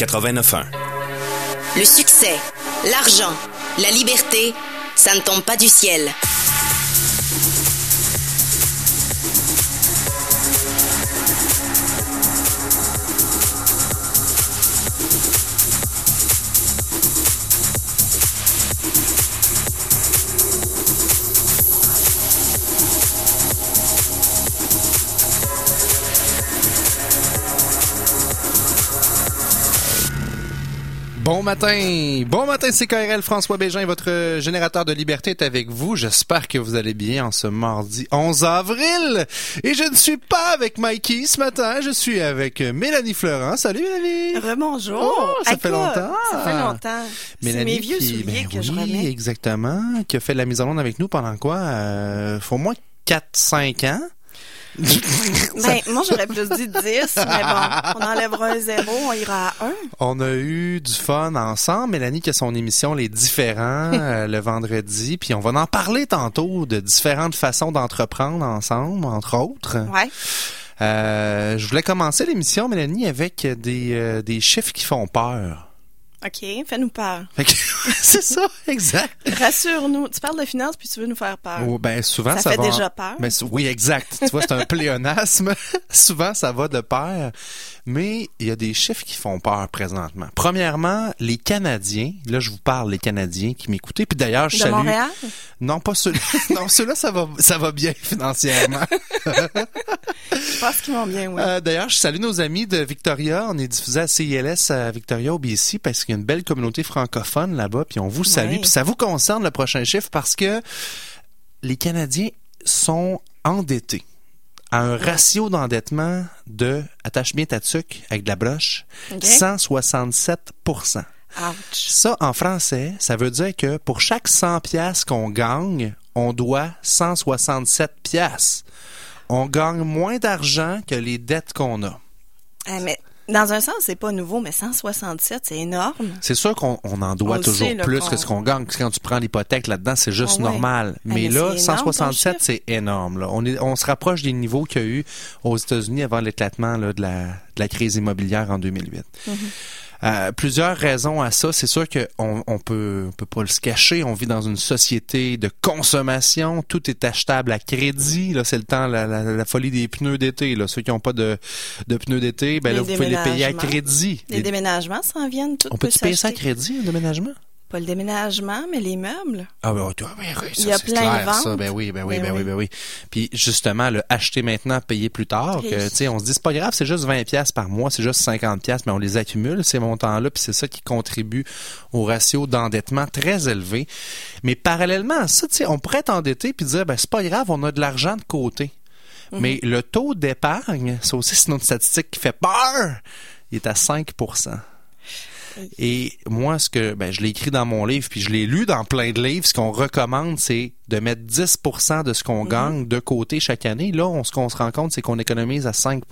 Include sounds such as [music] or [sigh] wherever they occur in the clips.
89.1. Le succès, l'argent, la liberté, ça ne tombe pas du ciel. Bon matin, bon matin, c'est KRL François Bégin, votre générateur de liberté est avec vous. J'espère que vous allez bien en ce mardi 11 avril. Et je ne suis pas avec Mikey ce matin, je suis avec Mélanie Florent. Salut Mélanie. Rebonjour. Oh, ça fait quoi? longtemps. Ça fait longtemps. C'est Mélanie mes vieux qui- ben que je oui, remets. exactement, qui a fait la mise en onde avec nous pendant quoi euh, Faut au moins 4-5 ans. Ben, moi, j'aurais plus dit 10, mais bon, on enlèvera un zéro, on ira à 1. On a eu du fun ensemble. Mélanie qui a son émission Les Différents [laughs] euh, le vendredi. Puis on va en parler tantôt de différentes façons d'entreprendre ensemble, entre autres. Ouais. Euh, je voulais commencer l'émission, Mélanie, avec des, euh, des chiffres qui font peur. OK, fais-nous peur. [laughs] C'est ça, exact. Rassure-nous. Tu parles de finances puis tu veux nous faire peur. Oh, ben souvent ça, ça, fait va. déjà peur. Ben, s- oui, exact. Tu vois, c'est un [laughs] pléonasme. souvent ça va de pair. Mais il y a des chiffres qui font peur présentement. Premièrement, les Canadiens. Là, je vous parle les Canadiens qui m'écoutaient. Puis d'ailleurs, je de salue. Montréal? Non, pas ceux-là. [laughs] non, ceux-là, ça va, ça va bien financièrement. Je pense qu'ils vont bien, oui. Euh, D'ailleurs, je salue nos amis de Victoria. On est diffusé à CILS à Victoria au BC parce qu'il y a une belle communauté francophone là-bas. Puis on vous salue. Ouais. Puis ça vous concerne le prochain chiffre parce que les Canadiens sont endettés à un ratio d'endettement de, attache bien ta tuque avec de la broche, OK. 167 Ouch. ça, en français, ça veut dire que pour chaque 100 pièces qu'on gagne, on doit 167 pièces. On gagne moins d'argent que les dettes qu'on a. Ah, mais dans un sens, c'est pas nouveau, mais 167, c'est énorme. C'est sûr qu'on on en doit On toujours sait, là, plus que ce qu'on gagne. Quand tu prends l'hypothèque là-dedans, c'est juste Ah ouais. normal. Ah, mais, mais là, c'est énorme, ton 167, chiffre. c'est énorme. Là. On, est, on se rapproche des niveaux qu'il y a eu aux États-Unis avant l'éclatement de, la, de la crise immobilière en 2008. Mm-hmm. Euh, plusieurs raisons à ça. C'est sûr qu'on on peut, on peut pas le se cacher. On vit dans une société de consommation. Tout est achetable à crédit. Là, c'est le temps, la, la, la folie des pneus d'été. Là, ceux qui n'ont pas de, de pneus d'été, ben Les là, vous pouvez les payer à crédit. Les Les- déménagements s'en viennent, tout on peut payer ça à crédit, un déménagement? Pas le déménagement, mais les meubles. Ah ben, toi, ben oui, ça, Il y a c'est plein de clair, ça. ventes. Ben oui, ben oui, ben, Ben oui, oui. ben oui. Puis justement, le acheter maintenant, payer plus tard, Oui. que on se dit c'est pas grave, c'est juste 20 pièces par mois, c'est juste 50 pièces, mais on les accumule ces montants-là, puis c'est ça qui contribue au ratio d'endettement très élevé. Mais parallèlement à ça, on pourrait être endetté puis dire ben c'est pas grave, on a de l'argent de côté. Mhm. Mais le taux d'épargne, ça aussi c'est une statistique qui fait peur, il est à 5 et moi, ce que ben, je l'ai écrit dans mon livre, puis je l'ai lu dans plein de livres, ce qu'on recommande, c'est de mettre 10% de ce qu'on gagne de côté chaque année. Là, on, ce qu'on se rend compte, c'est qu'on économise à 5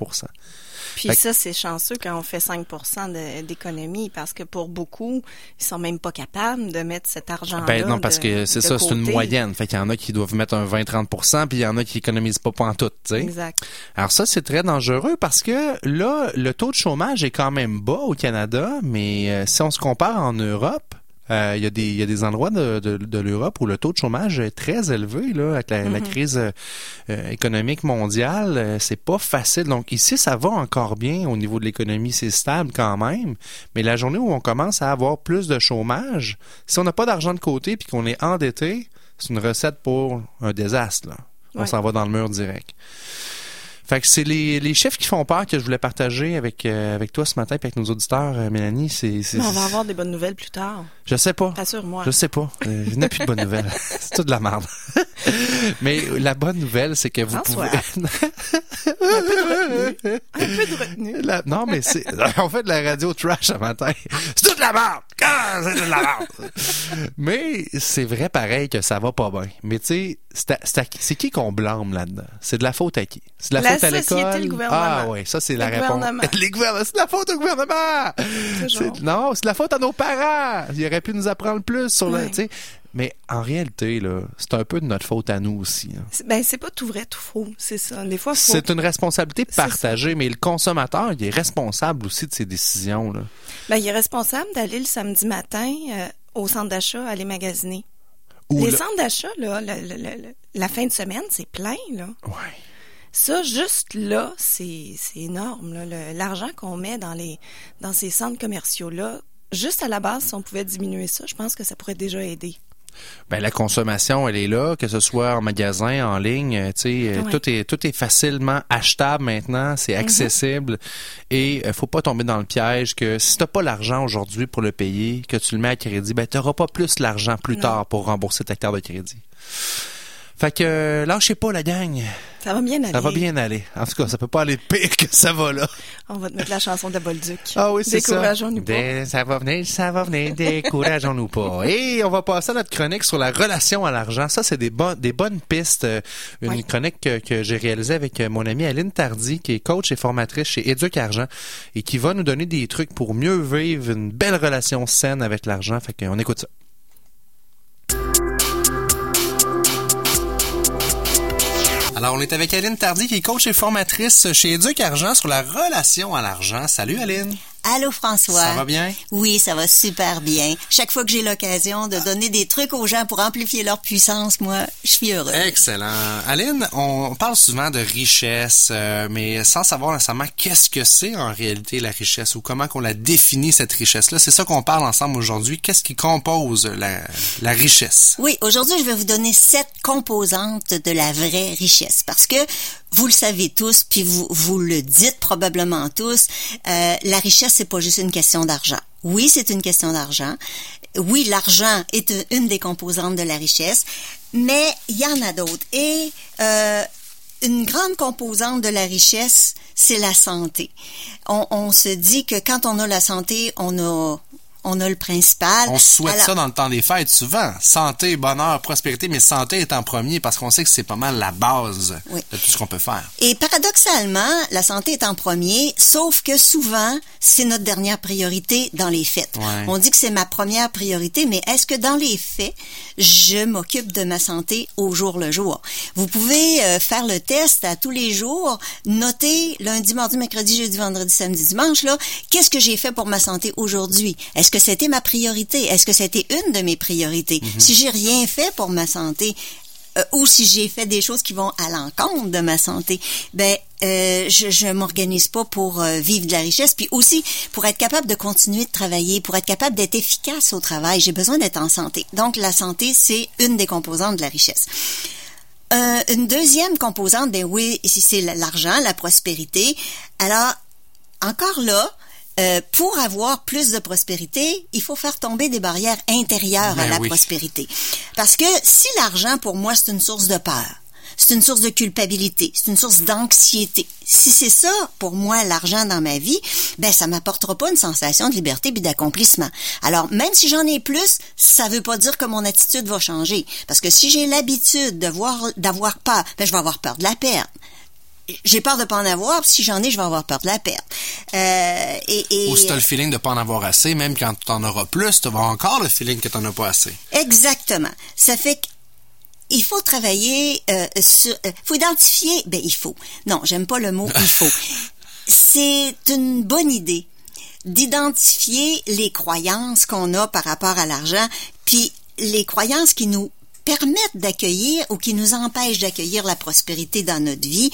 Puis Fait ça, c'est chanceux quand on fait 5 de- d'économie parce que pour beaucoup, ils sont même pas capables de mettre cet argent-là. Ben non, parce de- que c'est ça, c'est une moyenne. Fait qu'il y en a qui doivent mettre un 20-30 puis il y en a qui économisent pas en tout, tu sais. Exact. Alors ça, c'est très dangereux parce que là, le taux de chômage est quand même bas au Canada, mais euh, si on se compare en Europe, euh, il y, a des- il y a des endroits de, de, de l'Europe où le taux de chômage est très élevé là, avec la, la crise euh, euh, économique mondiale. c'est pas facile. Donc ici, ça va encore bien au niveau de l'économie, c'est stable quand même. Mais la journée où on commence à avoir plus de chômage, si on n'a pas d'argent de côté puis qu'on est endetté, c'est une recette pour un désastre. Là. On Ouais. s'en va dans le mur direct. Fait que c'est les, les chiffres qui font peur que je voulais partager avec euh, avec toi ce matin et avec nos auditeurs, euh, Mélanie. C'est, c'est- Mais on va avoir des bonnes nouvelles plus tard. je sais pas. Assure-moi. Je sais pas. Euh, il n'y a plus de bonnes nouvelles. [laughs] c'est tout de la merde. [laughs] Mais la bonne nouvelle, c'est que vous pouvez. Un peu de retenue. La- Non, mais c'est. [laughs] On fait de la radio trash ce matin. C'est toute la merde! Ah, c'est de la merde! mais c'est vrai pareil que ça va pas bien. Mais tu sais, c'est qui qu'on blâme là-dedans? C'est de la faute à qui? C'est de la, La faute à société, l'école? le gouvernement. Ah oui, ça c'est la réponse. [laughs] Les. C'est de la faute au gouvernement! Non, c'est de la faute à nos parents. Ils auraient pu nous apprendre plus sur le. Mais en réalité, c'est un peu de notre faute à nous aussi. hein. C'est- Ben, c'est pas tout vrai, tout faux. C'est ça. Des fois, faut... C'est une responsabilité partagée, mais le consommateur, il est responsable aussi de ses décisions. Là. Ben, il est responsable d'aller le samedi matin euh, au centre d'achat, aller magasiner. Les le- centres d'achat, là, le- le- la fin de semaine, c'est plein, là. Ouais. Ça, juste là, c'est c'est énorme. L'argent qu'on met dans les dans ces centres commerciaux-là, juste à la base, si on pouvait diminuer ça, je pense que ça pourrait déjà aider. Ben, la consommation, elle est là, que ce soit en magasin, en ligne, euh, tu sais, euh, Ouais. tout est tout est facilement achetable maintenant, c'est accessible et euh, faut pas tomber dans le piège que si t'as pas l'argent aujourd'hui pour le payer, que tu le mets à crédit, ben t'auras pas plus l'argent plus Non. tard pour rembourser ta carte de crédit. Fait que lâchez pas la gang, Ça va bien aller. ça va bien aller. En tout cas, ça peut pas aller pire que ça va là. On va te mettre la chanson de Bolduc. Ah oui, c'est ça. Décourageons-nous pas. Ça va venir, ça va venir, décourageons-nous pas. [laughs] Et on va passer à notre chronique sur la relation à l'argent. Ça, c'est des, bon- des bonnes pistes. Euh, Une chronique que, que j'ai réalisée avec euh, mon amie Aline Tardy, qui est coach et formatrice chez Éduc Argent et qui va nous donner des trucs pour mieux vivre une belle relation saine avec l'argent. Fait qu'on écoute ça. Alors, on est avec Aline Tardy, qui est coach et formatrice chez Éduc Argent sur la relation à l'argent. Salut Aline. Allô François. Ça va bien? Oui, ça va super bien. Chaque fois que j'ai l'occasion de donner des trucs aux gens pour amplifier leur puissance, moi, je suis heureux. Excellent. Aline, on parle souvent de richesse, euh, mais sans savoir nécessairement qu'est-ce que c'est en réalité la richesse ou comment qu'on la définit cette richesse-là. C'est ça qu'on parle ensemble aujourd'hui. Qu'est-ce qui compose la, la richesse? Oui, aujourd'hui, je vais vous donner sept composantes de la vraie richesse parce que vous le savez tous, puis vous, vous le dites probablement tous, euh, la richesse, c'est pas juste une question d'argent. Oui, c'est une question d'argent. Oui, l'argent est une- des composantes de la richesse, mais il y en a d'autres. Et euh, une grande composante de la richesse, c'est la santé. On, on se dit que quand on a la santé, on a on a le principal. On souhaite Alors- ça dans le temps des fêtes souvent. Santé, bonheur, prospérité, mais santé est en premier parce qu'on sait que c'est pas mal la base Oui. de tout ce qu'on peut faire. Et paradoxalement, la santé est en premier, sauf que souvent, c'est notre dernière priorité dans les. Ouais. On dit que c'est ma première priorité, mais est-ce que dans les faits, je m'occupe de ma santé au jour le jour? Vous pouvez euh, faire le test à tous les jours, noter lundi, mardi, mercredi, jeudi, vendredi, samedi, dimanche, là, qu'est-ce que j'ai fait pour ma santé aujourd'hui? Est-ce que c'était ma priorité? Est-ce que c'était une de mes priorités? Si j'ai rien fait pour ma santé, euh, ou si j'ai fait des choses qui vont à l'encontre de ma santé, ben euh, je, je m'organise pas pour euh, vivre de la richesse, puis aussi pour être capable de continuer de travailler, pour être capable d'être efficace au travail, j'ai besoin d'être en santé. Donc la santé, c'est une des composantes de la richesse. Euh, une deuxième composante, ben oui, ici c'est l'argent, la prospérité. Alors encore là, euh, pour avoir plus de prospérité, il faut faire tomber des barrières intérieures à Ben la oui. prospérité. Parce que si l'argent, pour moi, c'est une source de peur, c'est une source de culpabilité, c'est une source d'anxiété. Si c'est ça, pour moi, l'argent dans ma vie, ben ça m'apportera pas une sensation de liberté puis d'accomplissement. Alors, même si j'en ai plus, ça veut pas dire que mon attitude va changer. Parce que si j'ai l'habitude de voir, d'avoir peur, ben je vais avoir peur de la perdre j'ai peur de pas en avoir, puis si j'en ai, je vais avoir peur de la perdre. Euh, et, et- Ou si t'as le feeling de pas en avoir assez, même quand t'en auras plus, tu vas encore le feeling que t'en as pas assez. Exactement. Ça fait que il faut travailler euh, sur. euh, faut identifier. Ben il faut. Non, j'aime pas le mot il faut. [laughs] C'est une bonne idée d'identifier les croyances qu'on a par rapport à l'argent, puis les croyances qui nous permettent d'accueillir ou qui nous empêchent d'accueillir la prospérité dans notre vie.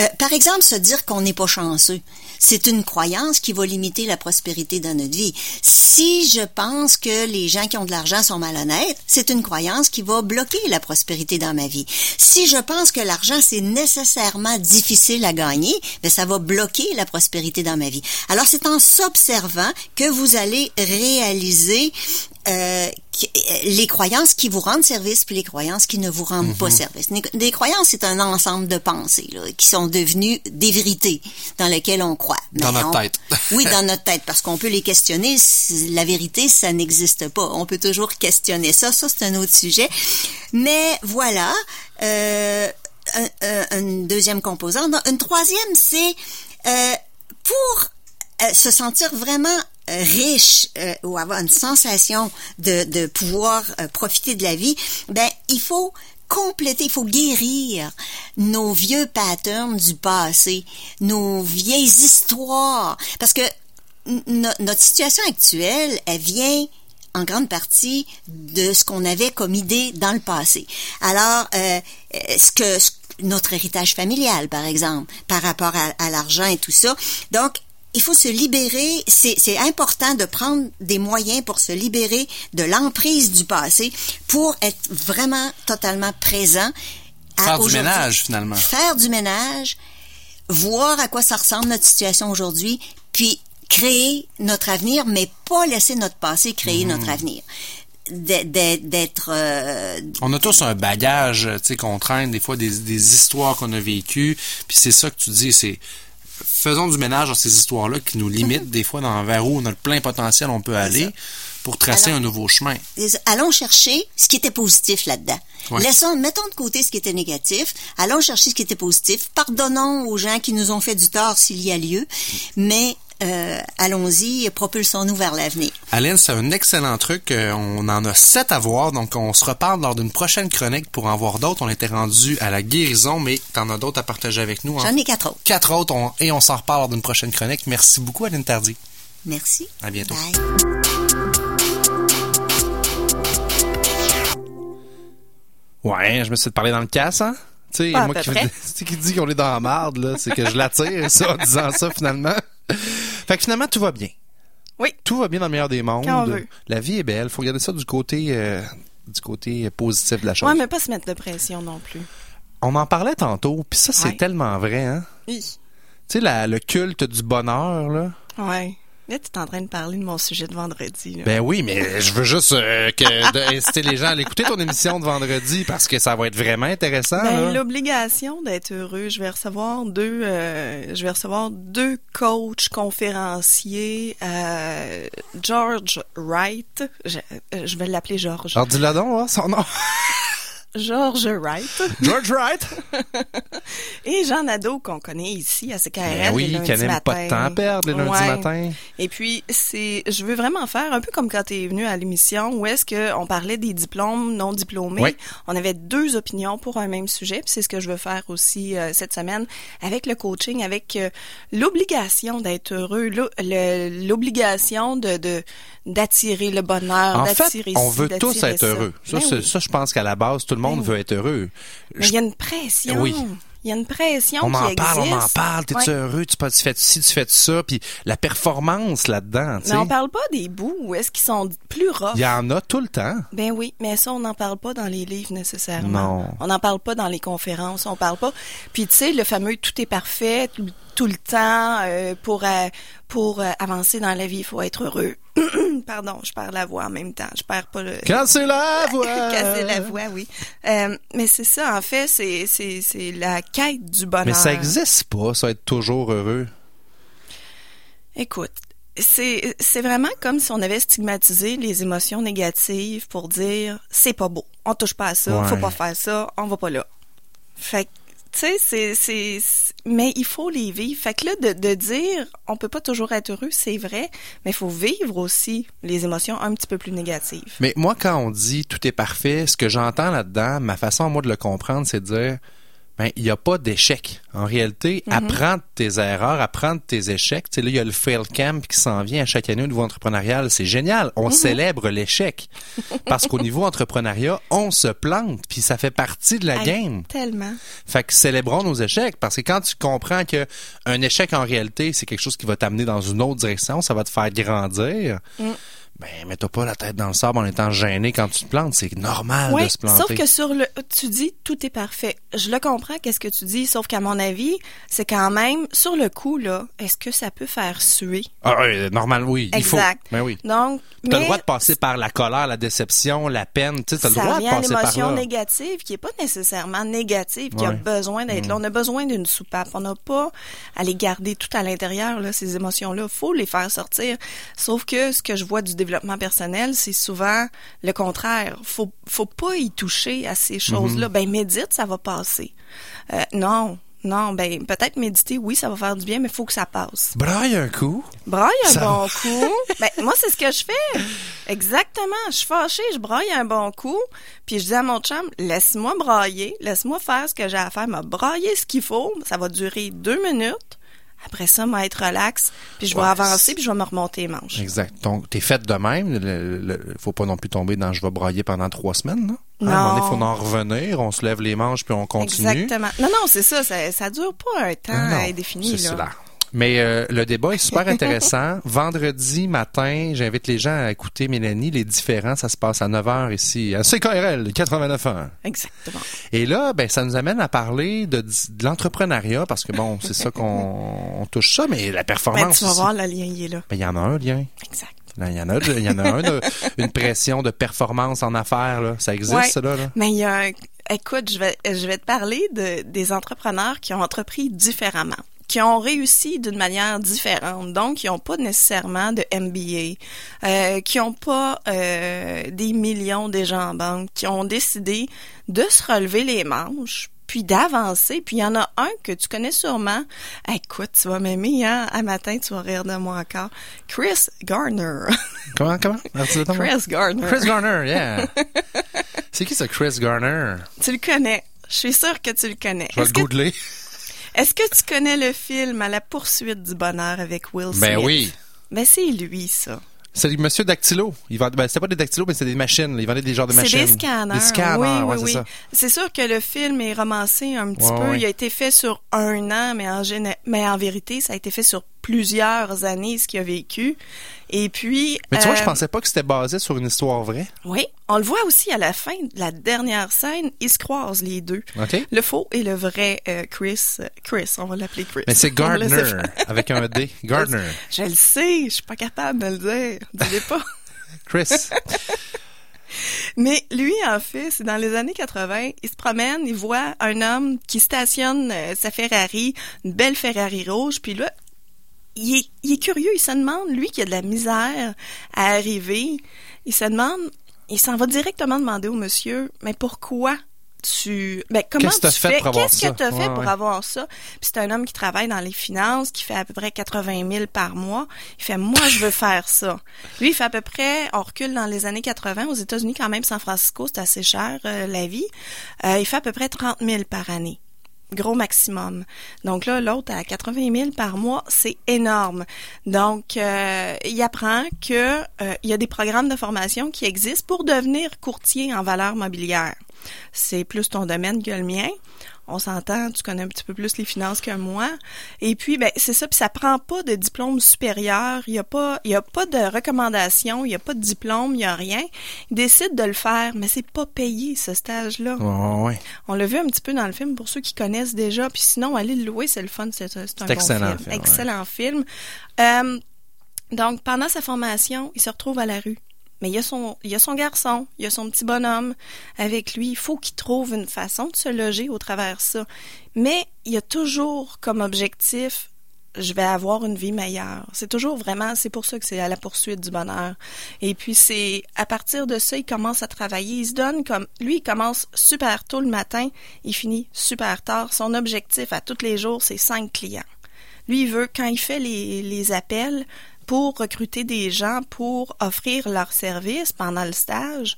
Euh, par exemple, se dire qu'on n'est pas chanceux. C'est une croyance qui va limiter la prospérité dans notre vie. Si je pense que les gens qui ont de l'argent sont malhonnêtes, c'est une croyance qui va bloquer la prospérité dans ma vie. Si je pense que l'argent c'est nécessairement difficile à gagner, ben ça va bloquer la prospérité dans ma vie. Alors c'est en s'observant que vous allez réaliser euh, euh, les croyances qui vous rendent service puis les croyances qui ne vous rendent pas service. Des- croyances, c'est un ensemble de pensées là, qui sont devenues des vérités dans lesquelles on croit. Dans Mais notre on- tête. oui, dans [laughs] notre tête, parce qu'on peut les questionner. La vérité, ça n'existe pas. On peut toujours questionner ça. Ça, c'est un autre sujet. Mais voilà. Euh, un, un- une deuxième composante. Une troisième, c'est euh, pour euh, se sentir vraiment riche euh, ou avoir une sensation de, de pouvoir euh, profiter de la vie, ben il faut compléter, il faut guérir nos vieux patterns du passé, nos vieilles histoires, parce que notre situation actuelle, elle vient en grande partie de ce qu'on avait comme idée dans le passé. Alors, euh, euh, ce que ce- notre héritage familial, par exemple, par rapport à, à l'argent et tout ça. Donc, il faut se libérer. C'est important de prendre des moyens pour se libérer de l'emprise du passé pour être vraiment totalement présent. à Faire du ménage, finalement. Faire du ménage, voir à quoi ça ressemble notre situation aujourd'hui, puis créer notre avenir, mais pas laisser notre passé créer notre avenir. D'être, euh, On a tous un bagage, tu sais, qu'on traîne, des fois, des, des histoires qu'on a vécues. Puis c'est ça que tu dis, c'est faisons du ménage dans ces histoires-là qui nous limitent des fois dans vers où notre plein potentiel on peut aller pour tracer Alors- un nouveau chemin. allons chercher ce qui était positif là-dedans. Ouais. Laissons, mettons de côté ce qui était négatif. Allons chercher ce qui était positif. Pardonnons aux gens qui nous ont fait du tort s'il y a lieu, mais euh, allons-y, propulsons-nous vers l'avenir. Aline, c'est un excellent truc. Euh, On en a sept à voir, donc on se reparle lors d'une prochaine chronique pour en voir d'autres. On était rendu à la guérison, mais t'en as d'autres à partager avec nous. hein? J'en ai quatre autres. Quatre autres, on- et on s'en reparle lors d'une prochaine chronique. Merci beaucoup, Aline Tardy. Merci. À bientôt. Bye. Ouais, je me suis parlé dans le casse, hein? Tu sais, moi qui, [laughs] qui dit qu'on est dans la marde, là, c'est que je l'attire, ça, en disant ça, finalement. [laughs] Fait que finalement, tout va bien. Oui. Tout va bien dans le meilleur des mondes. Quand on veut. La vie est belle. Faut regarder ça du côté, euh, du côté positif de la chose. Ouais, mais pas se mettre de pression non plus. On en parlait tantôt, puis ça, c'est Ouais. tellement vrai, hein? Oui. Tu sais, la- le culte du bonheur, là. Ouais. Là, tu es en train de parler de mon sujet de vendredi. là. Ben oui, mais je veux juste euh, que inciter les gens à l'écouter ton émission de vendredi parce que ça va être vraiment intéressant. Ben, l'obligation d'être heureux. Je vais recevoir deux, euh, je vais recevoir deux coachs conférenciers. euh, George Wright, je, euh, je vais l'appeler George. Alors dis-le donc, hein, son nom. [laughs] George Wright [laughs] George Wright. [laughs] et Jean Nadeau qu'on connaît ici à CKRL. Ben oui, qui n'aime pas de temps à perdre le lundi Ouais. matin. Et puis c'est, je veux vraiment faire un peu comme quand tu es venu à l'émission où est-ce que on parlait des diplômes non diplômés. Oui. On avait deux opinions pour un même sujet, puis c'est ce que je veux faire aussi euh, cette semaine avec le coaching, avec euh, l'obligation d'être heureux, l'obligation de de- d'attirer le bonheur, En fait, on ci, veut tous être ça. heureux. Ça, Ben oui. ça, je pense qu'à la base, tout le monde Ben veut être heureux. Mais il y a une pression. Oui. Il y a une pression On qui en existe. parle, on en parle. T'es-tu Ouais. heureux? Tu, tu fais ci, tu fais ça? Puis la performance là-dedans, tu sais. Mais on parle pas des bouts où est-ce qu'ils sont plus rough. Il y en a tout le temps. Ben oui, mais ça, on n'en parle pas dans les livres nécessairement. Non. On n'en parle pas dans les conférences, on parle pas. Puis tu sais, le fameux tout est parfait tout, tout le temps euh, pour euh, pour euh, avancer dans la vie, il faut être heureux. [coughs] Pardon, je perds la voix en même temps. Je perds pas le. Casser la [laughs] voix. Casser la voix, oui. Euh, mais c'est ça, en fait, c'est la quête du bonheur. Mais ça existe pas, ça, être toujours heureux. Écoute, c'est c'est vraiment comme si on avait stigmatisé les émotions négatives pour dire c'est pas beau, on touche pas à ça, Ouais. faut pas faire ça, on va pas là. Fait que tu sais c'est- mais il faut les vivre. Fait que là de de dire on peut pas toujours être heureux, c'est vrai, mais il faut vivre aussi les émotions un petit peu plus négatives. Mais moi, quand on dit tout est parfait, ce que j'entends là-dedans, ma façon, moi, de le comprendre, c'est de dire, ben, il n'y a pas d'échec. En réalité, apprends de tes erreurs, apprends de tes échecs. Tu sais, là, il y a le Fail Camp qui s'en vient à chaque année au niveau entrepreneurial. C'est génial. On célèbre l'échec. [laughs] Parce qu'au niveau entrepreneuriat, on se plante, puis ça fait partie de la game. Tellement. Fait que célébrons nos échecs parce que quand tu comprends que un échec en réalité c'est quelque chose qui va t'amener dans une autre direction, ça va te faire grandir. Mm. Ben mets-toi pas la tête dans le sable en étant gêné quand tu te plantes, c'est normal Oui, de se planter. sauf que sur le, tu dis tout est parfait. Je le comprends, qu'est-ce que tu dis, sauf qu'à mon avis, c'est quand même sur le coup là, est-ce que ça peut faire suer? Ah, oui, normal oui, il faut. Exact. Ben oui. Donc, T'as le mais droit de passer par la colère, la déception, la peine, tu sais, t'as le ça droit de passer par l'émotion là. négative qui est pas nécessairement négative, qui a Ouais. Mm. besoin d'être là. On a besoin d'une soupape. On n'a pas à les garder tout à l'intérieur là, ces émotions-là. Faut les faire sortir. Sauf que ce que je vois du développement personnel, c'est souvent le contraire. Faut faut pas y toucher à ces Mm-hmm. choses-là. Ben médite, ça va passer. Euh, non. Non, ben peut-être méditer, oui, ça va faire du bien, mais il faut que ça passe. Braille un coup. Braille un Ça bon coup. [laughs] Ben moi, c'est ce que je fais. Exactement. Je suis fâchée, je braille un bon coup, puis je dis à mon chum, laisse-moi brailler, laisse-moi faire ce que j'ai à faire, me brailler ce qu'il faut. Ça va durer deux minutes. Après ça, moi être relax, puis je vais Ouais, avancer, puis je vais me remonter les manches. Exact. Donc, t'es faite de même. Le- faut pas non plus tomber dans je vais brailler pendant trois semaines, là. Hein, À un moment donné, Non. faut en revenir. On se lève les manches puis on continue. Exactement. Non, non, c'est ça, ça. Ça dure pas un temps Non, non, indéfini. c'est là. Mais euh, le débat est super intéressant. [laughs] Vendredi matin, j'invite les gens à écouter Mélanie. Les différents, ça se passe à 9h ici, à CKRL 89.1. Exactement. Et là, ben, ça nous amène à parler de, de l'entrepreneuriat parce que bon, c'est ça qu'on [laughs] on touche ça, mais la Ben, performance. tu vas voir, le lien, il est là. Ben, il y en a un lien. Exact. Il y en a, il y en a un, une pression de performance en affaires, là. Ça existe, Ouais. ça, là, là? Mais il y a un... Écoute, je vais, je vais te parler de, des entrepreneurs qui ont entrepris différemment qui ont réussi d'une manière différente, donc qui n'ont pas nécessairement de MBA, euh, qui n'ont pas euh, des millions déjà en banque, qui ont décidé de se relever les manches, puis d'avancer. Puis il y en a un que tu connais sûrement. Écoute, tu vas m'aimer, hein? À matin, tu vas rire de moi encore. Chris Garner. [laughs] Comment, comment? Donc. Chris Garner. Chris Garner, yeah. c'est qui ce Chris Garner? Tu le connais. Je suis sûre que tu le connais. Je vais le que googler. Est-ce que tu connais le film À la poursuite du bonheur avec Will Smith? Ben oui. Ben c'est lui, ça. C'est le monsieur Dactylo. Il vend, ben, c'était pas des dactylos, mais c'était des machines. là. Il vendait des genres de C'est machines. des scanners. Des scanners, oui, ouais, oui, c'est oui. C'est sûr que le film est romancé un petit Ouais, peu. ouais. Il a été fait sur un an, mais en, mais en vérité, ça a été fait sur plusieurs années, ce qu'il a vécu. Et puis... Mais tu vois, euh, je pensais pas que c'était basé sur une histoire vraie. Oui, on le voit aussi à la fin de la dernière scène, ils se croisent les deux. OK? Le faux et le vrai euh, Chris. Chris, on va l'appeler Chris. Mais c'est Gardner, avec un D. [laughs] Gardner. Je le sais, je suis pas capable de le dire. Dis-le pas. [laughs] Chris. Mais lui, en fait, c'est dans les années 80, il se promène, il voit un homme qui stationne euh, sa Ferrari, une belle Ferrari rouge, puis là, il est, il est curieux, il se demande, lui qui a de la misère à arriver, il se demande, il s'en va directement demander au monsieur, mais pourquoi tu, ben comment Qu'est-ce tu fait fais, qu'est-ce que tu as fait Ouais, pour ouais. avoir ça? Puis c'est un homme qui travaille dans les finances, qui fait à peu près 80 000 par mois. Il fait, moi, je veux faire ça. Lui, il fait à peu près, on recule dans les années 80, aux États-Unis, quand même, San Francisco, c'est assez cher, euh, la vie. Euh, il fait à peu près 30 000 par année. Gros maximum. Donc là, l'autre à 80 000 par mois, c'est énorme. Donc, euh, il apprend que euh, y a des programmes de formation qui existent pour devenir courtier en valeur mobilière. C'est plus ton domaine que le mien. On s'entend, tu connais un petit peu plus les finances que moi. Et puis, ben, c'est ça, puis ça prend pas de diplôme supérieur. Il y a pas, y a pas de recommandation, il y a pas de diplôme, il y a rien. Il décide de le faire, mais c'est pas payé, ce stage-là. Ouais. On l'a vu un petit peu dans le film pour ceux qui connaissent déjà. Puis sinon, allez le louer, c'est le fun. C'est c'est un bon excellent film. film, ouais. excellent film. Euh, donc, pendant sa formation, il se retrouve à la rue. Mais il y a son, garçon, il y a son petit bonhomme avec lui. Il faut qu'il trouve une façon de se loger au travers de ça. Mais il y a toujours comme objectif je vais avoir une vie meilleure. C'est toujours vraiment, c'est pour ça que c'est à la poursuite du bonheur. Et puis c'est à partir de ça, il commence à travailler. Il se donne comme lui, il commence super tôt le matin, il finit super tard. Son objectif à tous les jours, c'est cinq clients. Lui, il veut quand il fait les appels pour recruter des gens pour offrir leurs services pendant le stage.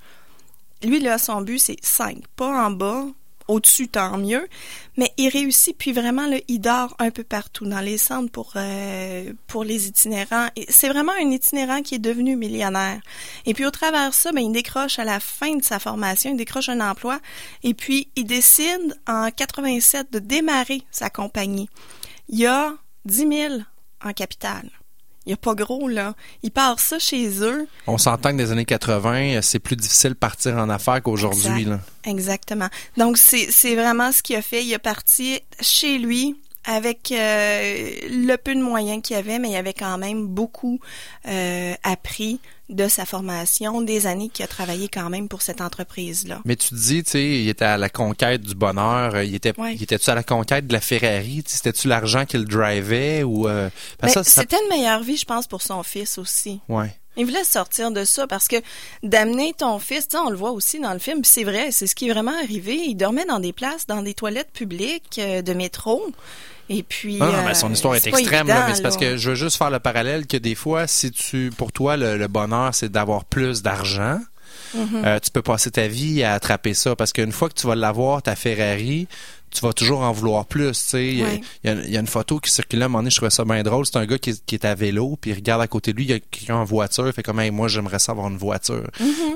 Lui, là, son but, c'est cinq, pas en bas, au-dessus, tant mieux. Mais il réussit, puis vraiment, là, il dort un peu partout, dans les centres pour, euh, pour les itinérants. Et C'est vraiment un itinérant qui est devenu millionnaire. Et puis, au travers de ça, ben, il décroche à la fin de sa formation, il décroche un emploi, et puis il décide, en 87, de démarrer sa compagnie. Il y a 10 000 en capital. Il n'y a pas gros, là. Il part ça chez eux. On s'entend que des années 80, c'est plus difficile de partir en affaires qu'aujourd'hui, Exact. là. Exactement. Donc, c'est c'est vraiment ce qu'il a fait. Il est parti chez lui avec euh, le peu de moyens qu'il avait, mais il avait quand même beaucoup euh, appris de sa formation, des années qu'il a travaillé quand même pour cette entreprise-là. Mais tu te dis, tu sais, il était à la conquête du bonheur. euh, Il était, Ouais. il était-tu à la conquête de la Ferrari? Tu C'était-tu l'argent qui le drivait ou euh, Ben, ça, ça- C'était une meilleure vie, je pense, pour son fils aussi. ouais. Il voulait sortir de ça parce que d'amener ton fils, tu sais, on le voit aussi dans le film, c'est vrai, c'est ce qui est vraiment arrivé. Il dormait dans des places, dans des toilettes publiques euh, de métro. Et puis. Non, non, mais son euh, histoire est, extrême, là, mais c'est parce que je veux juste faire le parallèle que des fois, si tu, pour toi, le, le bonheur, c'est d'avoir plus d'argent, Mm-hmm. euh, tu peux passer ta vie à attraper ça parce qu'une fois que tu vas l'avoir, ta Ferrari, tu vas toujours en vouloir plus, tu sais. Il y a- Ouais. il y, a- y a une photo qui circulait à un moment donné, je trouvais ça bien drôle. C'est un gars qui, est- qui est à vélo, puis il regarde à côté de lui, il y a quelqu'un en voiture, il fait comme, hey, moi, j'aimerais ça avoir une voiture.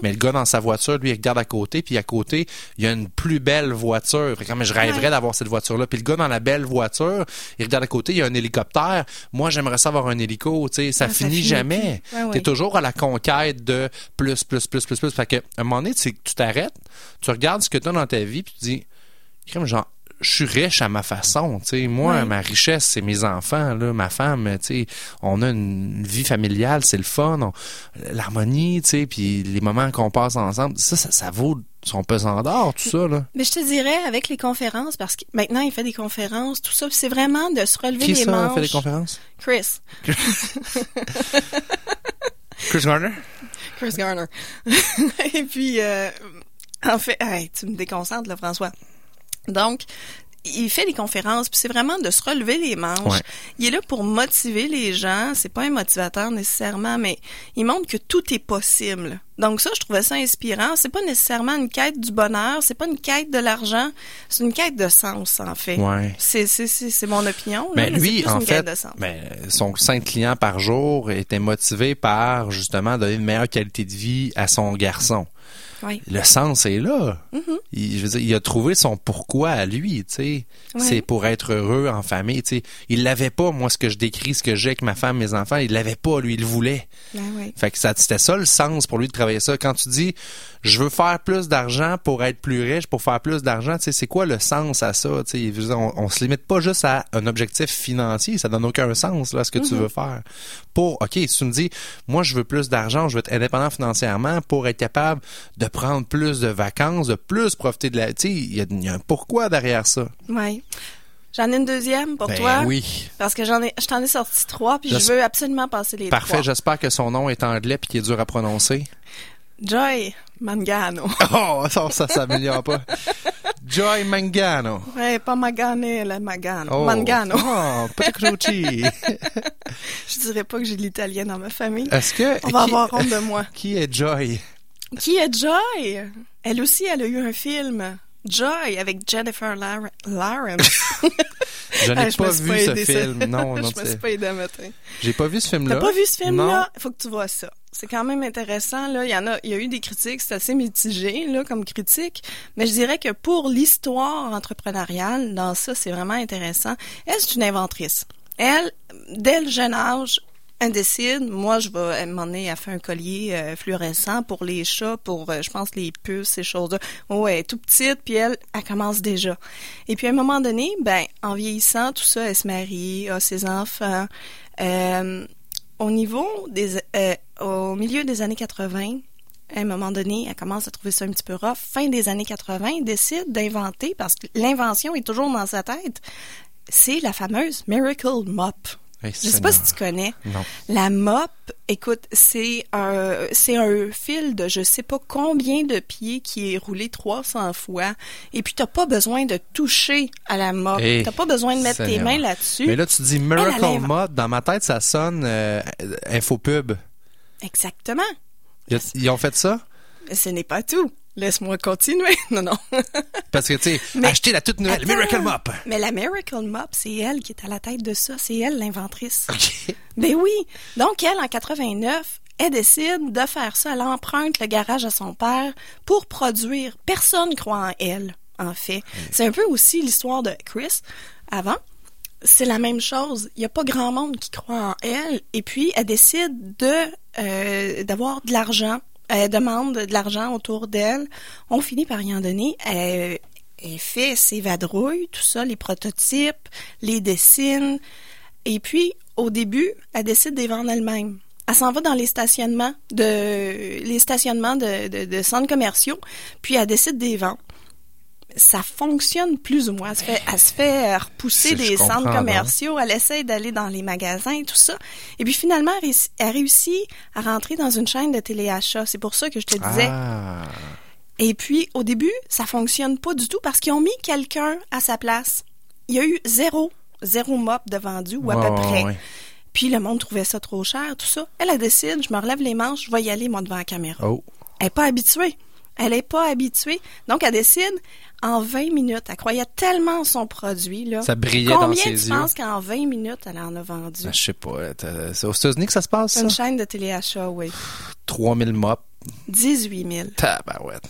Mais le gars dans sa voiture, lui, il regarde à côté, puis à côté, il y a une plus belle voiture. Fait comme, je rêverais d'avoir cette voiture-là. Puis le gars dans la belle voiture, il regarde à côté, il y a un hélicoptère. Moi, j'aimerais ça avoir un hélico, tu sais. Ça Ah, ça finit finit jamais. Ouais, ouais. T'es toujours à la conquête de plus, plus, plus, plus, plus. Fait que, à un moment donné, tu t'arrêtes, tu regardes ce que tu as dans ta vie, puis tu dis, crème, genre, je suis riche à ma façon, tu sais. Moi, ma richesse, c'est mes enfants, là, ma femme, tu sais. On a une vie familiale, c'est le fun, on- l'harmonie, tu sais, puis les moments qu'on passe ensemble, ça, ça, ça vaut son pesant d'or, tout ça, là. Mais je te dirais avec les conférences, parce que maintenant il fait des conférences, tout ça, c'est vraiment de se relever Qui les ça manches. fait des conférences? Chris. [laughs] Chris Garner? Chris Garner. [laughs] Et puis, euh, en fait, hey, tu me déconcentres, là, François. Donc, il fait des conférences, puis c'est vraiment de se relever les manches. Ouais. Il est là pour motiver les gens. C'est pas un motivateur nécessairement, mais il montre que tout est possible. Donc ça, je trouvais ça inspirant. C'est pas nécessairement une quête du bonheur, c'est pas une quête de l'argent, c'est une quête de sens en fait. Ouais. C'est c'est mon opinion. là, Mais mais lui, en fait, sens. ben, son 5 clients par jour était motivé par justement donner une meilleure qualité de vie à son garçon. Oui. Le sens est là. Mm-hmm. il, je veux dire, il a trouvé son pourquoi à lui, tu sais. C'est pour être heureux en famille, tu sais. Il l'avait pas, moi, ce que je décris, ce que j'ai avec ma femme, mes enfants, il l'avait pas, lui, il le voulait. Ben oui. Fait que ça, c'était ça le sens pour lui de travailler ça. Quand tu dis, je veux faire plus d'argent pour être plus riche, pour faire plus d'argent, tu sais, c'est quoi le sens à ça? Tu sais, on, on se limite pas juste à un objectif financier, ça donne aucun sens, là, ce que tu veux faire. Pour, OK, si tu me dis, moi, je veux plus d'argent, je veux être indépendant financièrement pour être capable de prendre plus de vacances, de plus profiter de la, tu sais, il y, a- il y a un pourquoi derrière ça. Oui. J'en ai une deuxième pour Ben toi. oui. Parce que j'en ai, je t'en ai sorti trois, puis Je veux absolument passer les Parfait, trois. j'espère que son nom est anglais puis qu'il est dur à prononcer. Joy Mangano. [laughs] Oh, ça, ça s'améliore pas. Joy Mangano. ouais, pas Magane, la Magano. Oh. Mangano. Oh, Petrucci. [laughs] Je dirais pas que j'ai de l'italien dans ma famille. Est-ce que. On va qui, avoir honte de moi. [laughs] Qui est Joy? Qui est Joy? Elle aussi, elle a eu un film. Joy avec Jennifer Lar- Lawrence. Je n'ai Ah, pas vu pas ce film. Non, non, je me suis pas aidée à matin. j'ai pas vu ce film-là. T'as pas vu ce film-là? Il faut que tu vois ça. C'est quand même intéressant. Là. Il y en a, il y a eu des critiques, c'est assez mitigé là, comme critique. Mais je dirais que pour l'histoire entrepreneuriale, dans ça, c'est vraiment intéressant. Elle, c'est une inventrice. Elle, dès le jeune âge, elle décide, moi, je vais est, elle fait un collier euh, fluorescent pour les chats, pour, euh, je pense, les puces, ces choses-là. Ouais, tout petite, puis elle, elle commence déjà. Et puis, à un moment donné, ben, en vieillissant, tout ça, elle se marie, a ses enfants. Euh, au niveau des, euh, au milieu des années 80, à un moment donné, elle commence à trouver ça un petit peu rough. Fin des années 80, elle décide d'inventer, parce que l'invention est toujours dans sa tête, c'est la fameuse Miracle Mop. Je sais pas si tu connais. Non. La mop, écoute, c'est un, c'est un fil de je sais pas combien de pieds qui est roulé 300 fois. Et puis, t'as pas besoin de toucher à la mop. Hey, t'as pas besoin de mettre tes mains là-dessus. Mais là, tu dis Miracle. Mode. Dans ma tête, ça sonne euh, infopub. Exactement. Ils ont fait ça? Mais ce n'est pas tout. Laisse-moi continuer. [laughs] Non, non. Parce que, tu sais, acheter la toute nouvelle Attends. Miracle Mop. Mais la Miracle Mop, c'est elle qui est à la tête de ça. C'est elle l'inventrice. OK. Ben oui. Donc, elle, en 89, elle décide de faire ça. Elle emprunte le garage à son père pour produire. Personne croit en elle, en fait. C'est un peu aussi l'histoire de Chris avant. C'est la même chose. Il n'y a pas grand monde qui croit en elle. Et puis, elle décide de euh, d'avoir de l'argent. Elle demande de l'argent autour d'elle. On finit par y en donner. Elle, elle fait ses vadrouilles, tout ça, les prototypes, les dessine. Et puis, au début, elle décide de les vendre elle-même. Elle s'en va dans les stationnements de les stationnements de, de, de centres commerciaux, puis elle décide de les vendre. Ça fonctionne plus ou moins. Elle se fait, elle se fait euh, repousser des centres commerciaux, elle essaie d'aller dans les magasins et tout ça. Et puis finalement, elle réussi- elle réussit à rentrer dans une chaîne de téléachat. C'est pour ça que je te disais. Ah. Et puis, au début, ça fonctionne pas du tout parce qu'ils ont mis quelqu'un à sa place. Il y a eu zéro, zéro mop de vendu ou à peu près. ouais. Puis le monde trouvait ça trop cher, tout ça. Elle, elle décide, je me relève les manches, je vais y aller, moi, devant la caméra. Oh. Elle est pas habituée. Elle est pas habituée. Donc, elle décide, en 20 minutes, elle croyait tellement en son produit, là. Ça brillait dans Combien ses tu yeux. penses qu'en 20 minutes, elle en a vendu? Ben, je sais pas. t'as- C'est aux États-Unis que ça se passe, ça? Une chaîne de téléachat, oui. 3000 mops. 18 000. Tabarouette.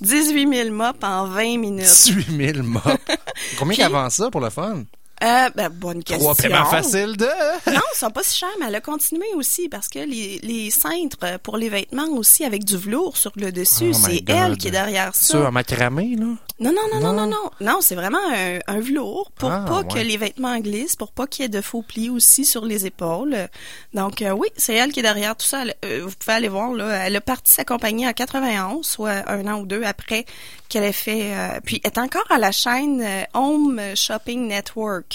18 000 mops en 20 minutes. 18 000 mops. [laughs] Combien Puis- qu'avant ça pour le fun? Euh, ben, bonne question. Trois paiements faciles de... [laughs] Non, ils sont pas si chers, mais elle a continué aussi parce que les, les cintres pour les vêtements aussi avec du velours sur le dessus, Oh c'est elle qui est derrière Ça, ça. en macramé, là? Non, non, non, non, Non. non, non. Non, c'est vraiment un, un velours pour Ah, pas ouais. que les vêtements glissent, pour pas qu'il y ait de faux plis aussi sur les épaules. Donc, euh, oui, c'est elle qui est derrière tout ça. Elle- euh, vous pouvez aller voir, là. Elle a parti sa compagnie en 91, soit un an ou deux après qu'elle ait fait... euh, puis, elle est encore à la chaîne euh, Home Shopping Network.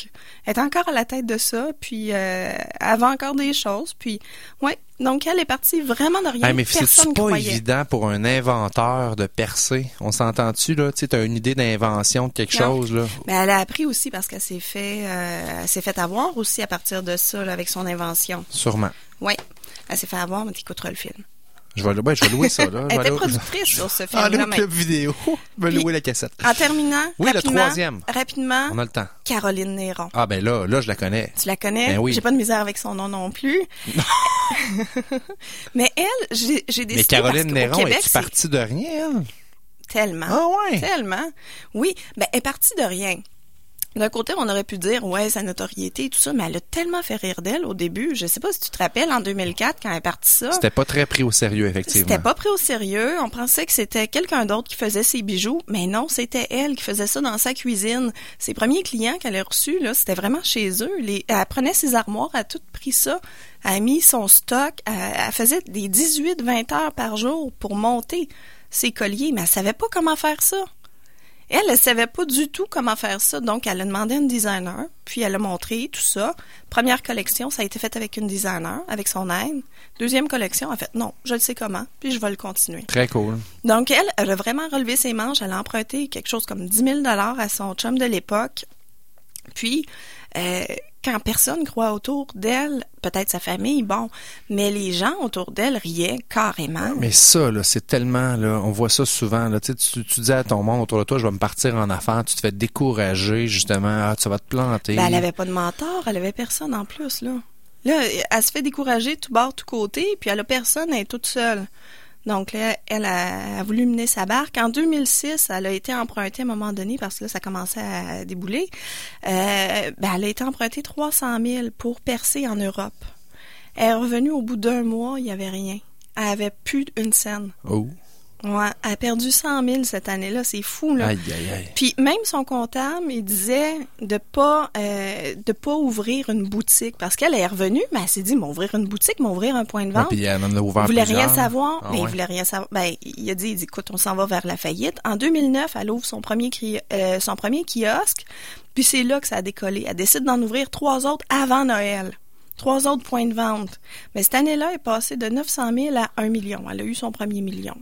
Elle est encore à la tête de ça, puis euh, elle vend encore des choses. Puis, ouais, donc elle est partie vraiment de rien. Hey, mais c'est pas croyait. évident pour un inventeur de percer? On s'entend-tu, là? Tu t'as une idée d'invention de quelque Non. chose, là? Mais elle a appris aussi parce qu'elle s'est fait, euh, s'est fait avoir aussi à partir de ça, là, avec son invention. Sûrement. Oui. Elle s'est fait avoir, mais t'écouteras le film. Je vais, ouais, je vais louer ça, là. Je Elle était productrice sur ce Ah, film-là. le club vidéo. Je vais Puis- louer la cassette. En terminant, Oui, le rapidement, troisième. rapidement, On a le temps. Caroline Néron. Ah, ben là, là, je la connais. Tu la connais? Ben oui. J'ai pas de misère avec son nom non plus. [laughs] mais elle, j'ai décidé Mais Caroline parce Néron, Québec, c'est partie de rien, elle? tellement. Ah ouais? Tellement. Oui, ben, elle est partie de rien. D'un côté, on aurait pu dire, ouais, sa notoriété et tout ça, mais elle a tellement fait rire d'elle au début. Je sais pas si tu te rappelles, en 2004, quand elle est partie ça. C'était pas très pris au sérieux, effectivement. C'était pas pris au sérieux. On pensait que c'était quelqu'un d'autre qui faisait ses bijoux, mais non, c'était elle qui faisait ça dans sa cuisine. Ses premiers clients qu'elle a reçus, là, c'était vraiment chez eux. Les, elle prenait ses armoires, elle a tout pris ça, elle a mis son stock, elle, elle faisait des 18-20 heures par jour pour monter ses colliers, mais elle savait pas comment faire ça. Elle, elle savait pas du tout comment faire ça, donc elle a demandé à une designer, puis elle a montré tout ça. Première collection, ça a été fait avec une designer, avec son aide. Deuxième collection, elle a fait non, je le sais comment, puis je vais le continuer. Très cool. Donc elle, elle a vraiment relevé ses manches, elle a emprunté quelque chose comme 10 000 dollars à son chum de l'époque. Puis, euh, quand personne croit autour d'elle, peut-être sa famille, bon, mais les gens autour d'elle riaient carrément. Mais ça, là, c'est tellement, là, on voit ça souvent, là, tu, dis à ton monde autour de toi, je vais me partir en affaires, tu te fais décourager, justement, ah, tu vas te planter. Ben, elle avait pas de mentor, elle avait personne en plus, là. Là, elle se fait décourager tout bord, tout côté, puis elle a personne, elle est toute seule. Donc là, elle a, voulu mener sa barque. En 2006, elle a été empruntée à un moment donné, parce que là, ça commençait à débouler. Euh, ben, elle a été empruntée 300 000 pour percer en Europe. Elle est revenue au bout d'un mois, il y avait rien. Elle avait plus une scène. Oh. Ouais, elle a perdu 100 000 cette année-là, c'est fou, là. Aïe, aïe, aïe. Puis même son comptable, il disait de pas euh, de pas ouvrir une boutique parce qu'elle est revenue, mais elle s'est dit m'ouvrir une boutique, m'ouvrir un point de Ouais, vente. puis elle a ouvert il voulait rien savoir, Ah mais il voulait rien savoir. Ben, il a dit, il dit, écoute, on s'en va vers la faillite. En 2009, elle ouvre son premier euh, son premier kiosque, puis c'est là que ça a décollé. Elle décide d'en ouvrir trois autres avant Noël. Trois autres points de vente. Mais cette année-là, elle est passée de 900 000 à 1 million. Elle a eu son premier million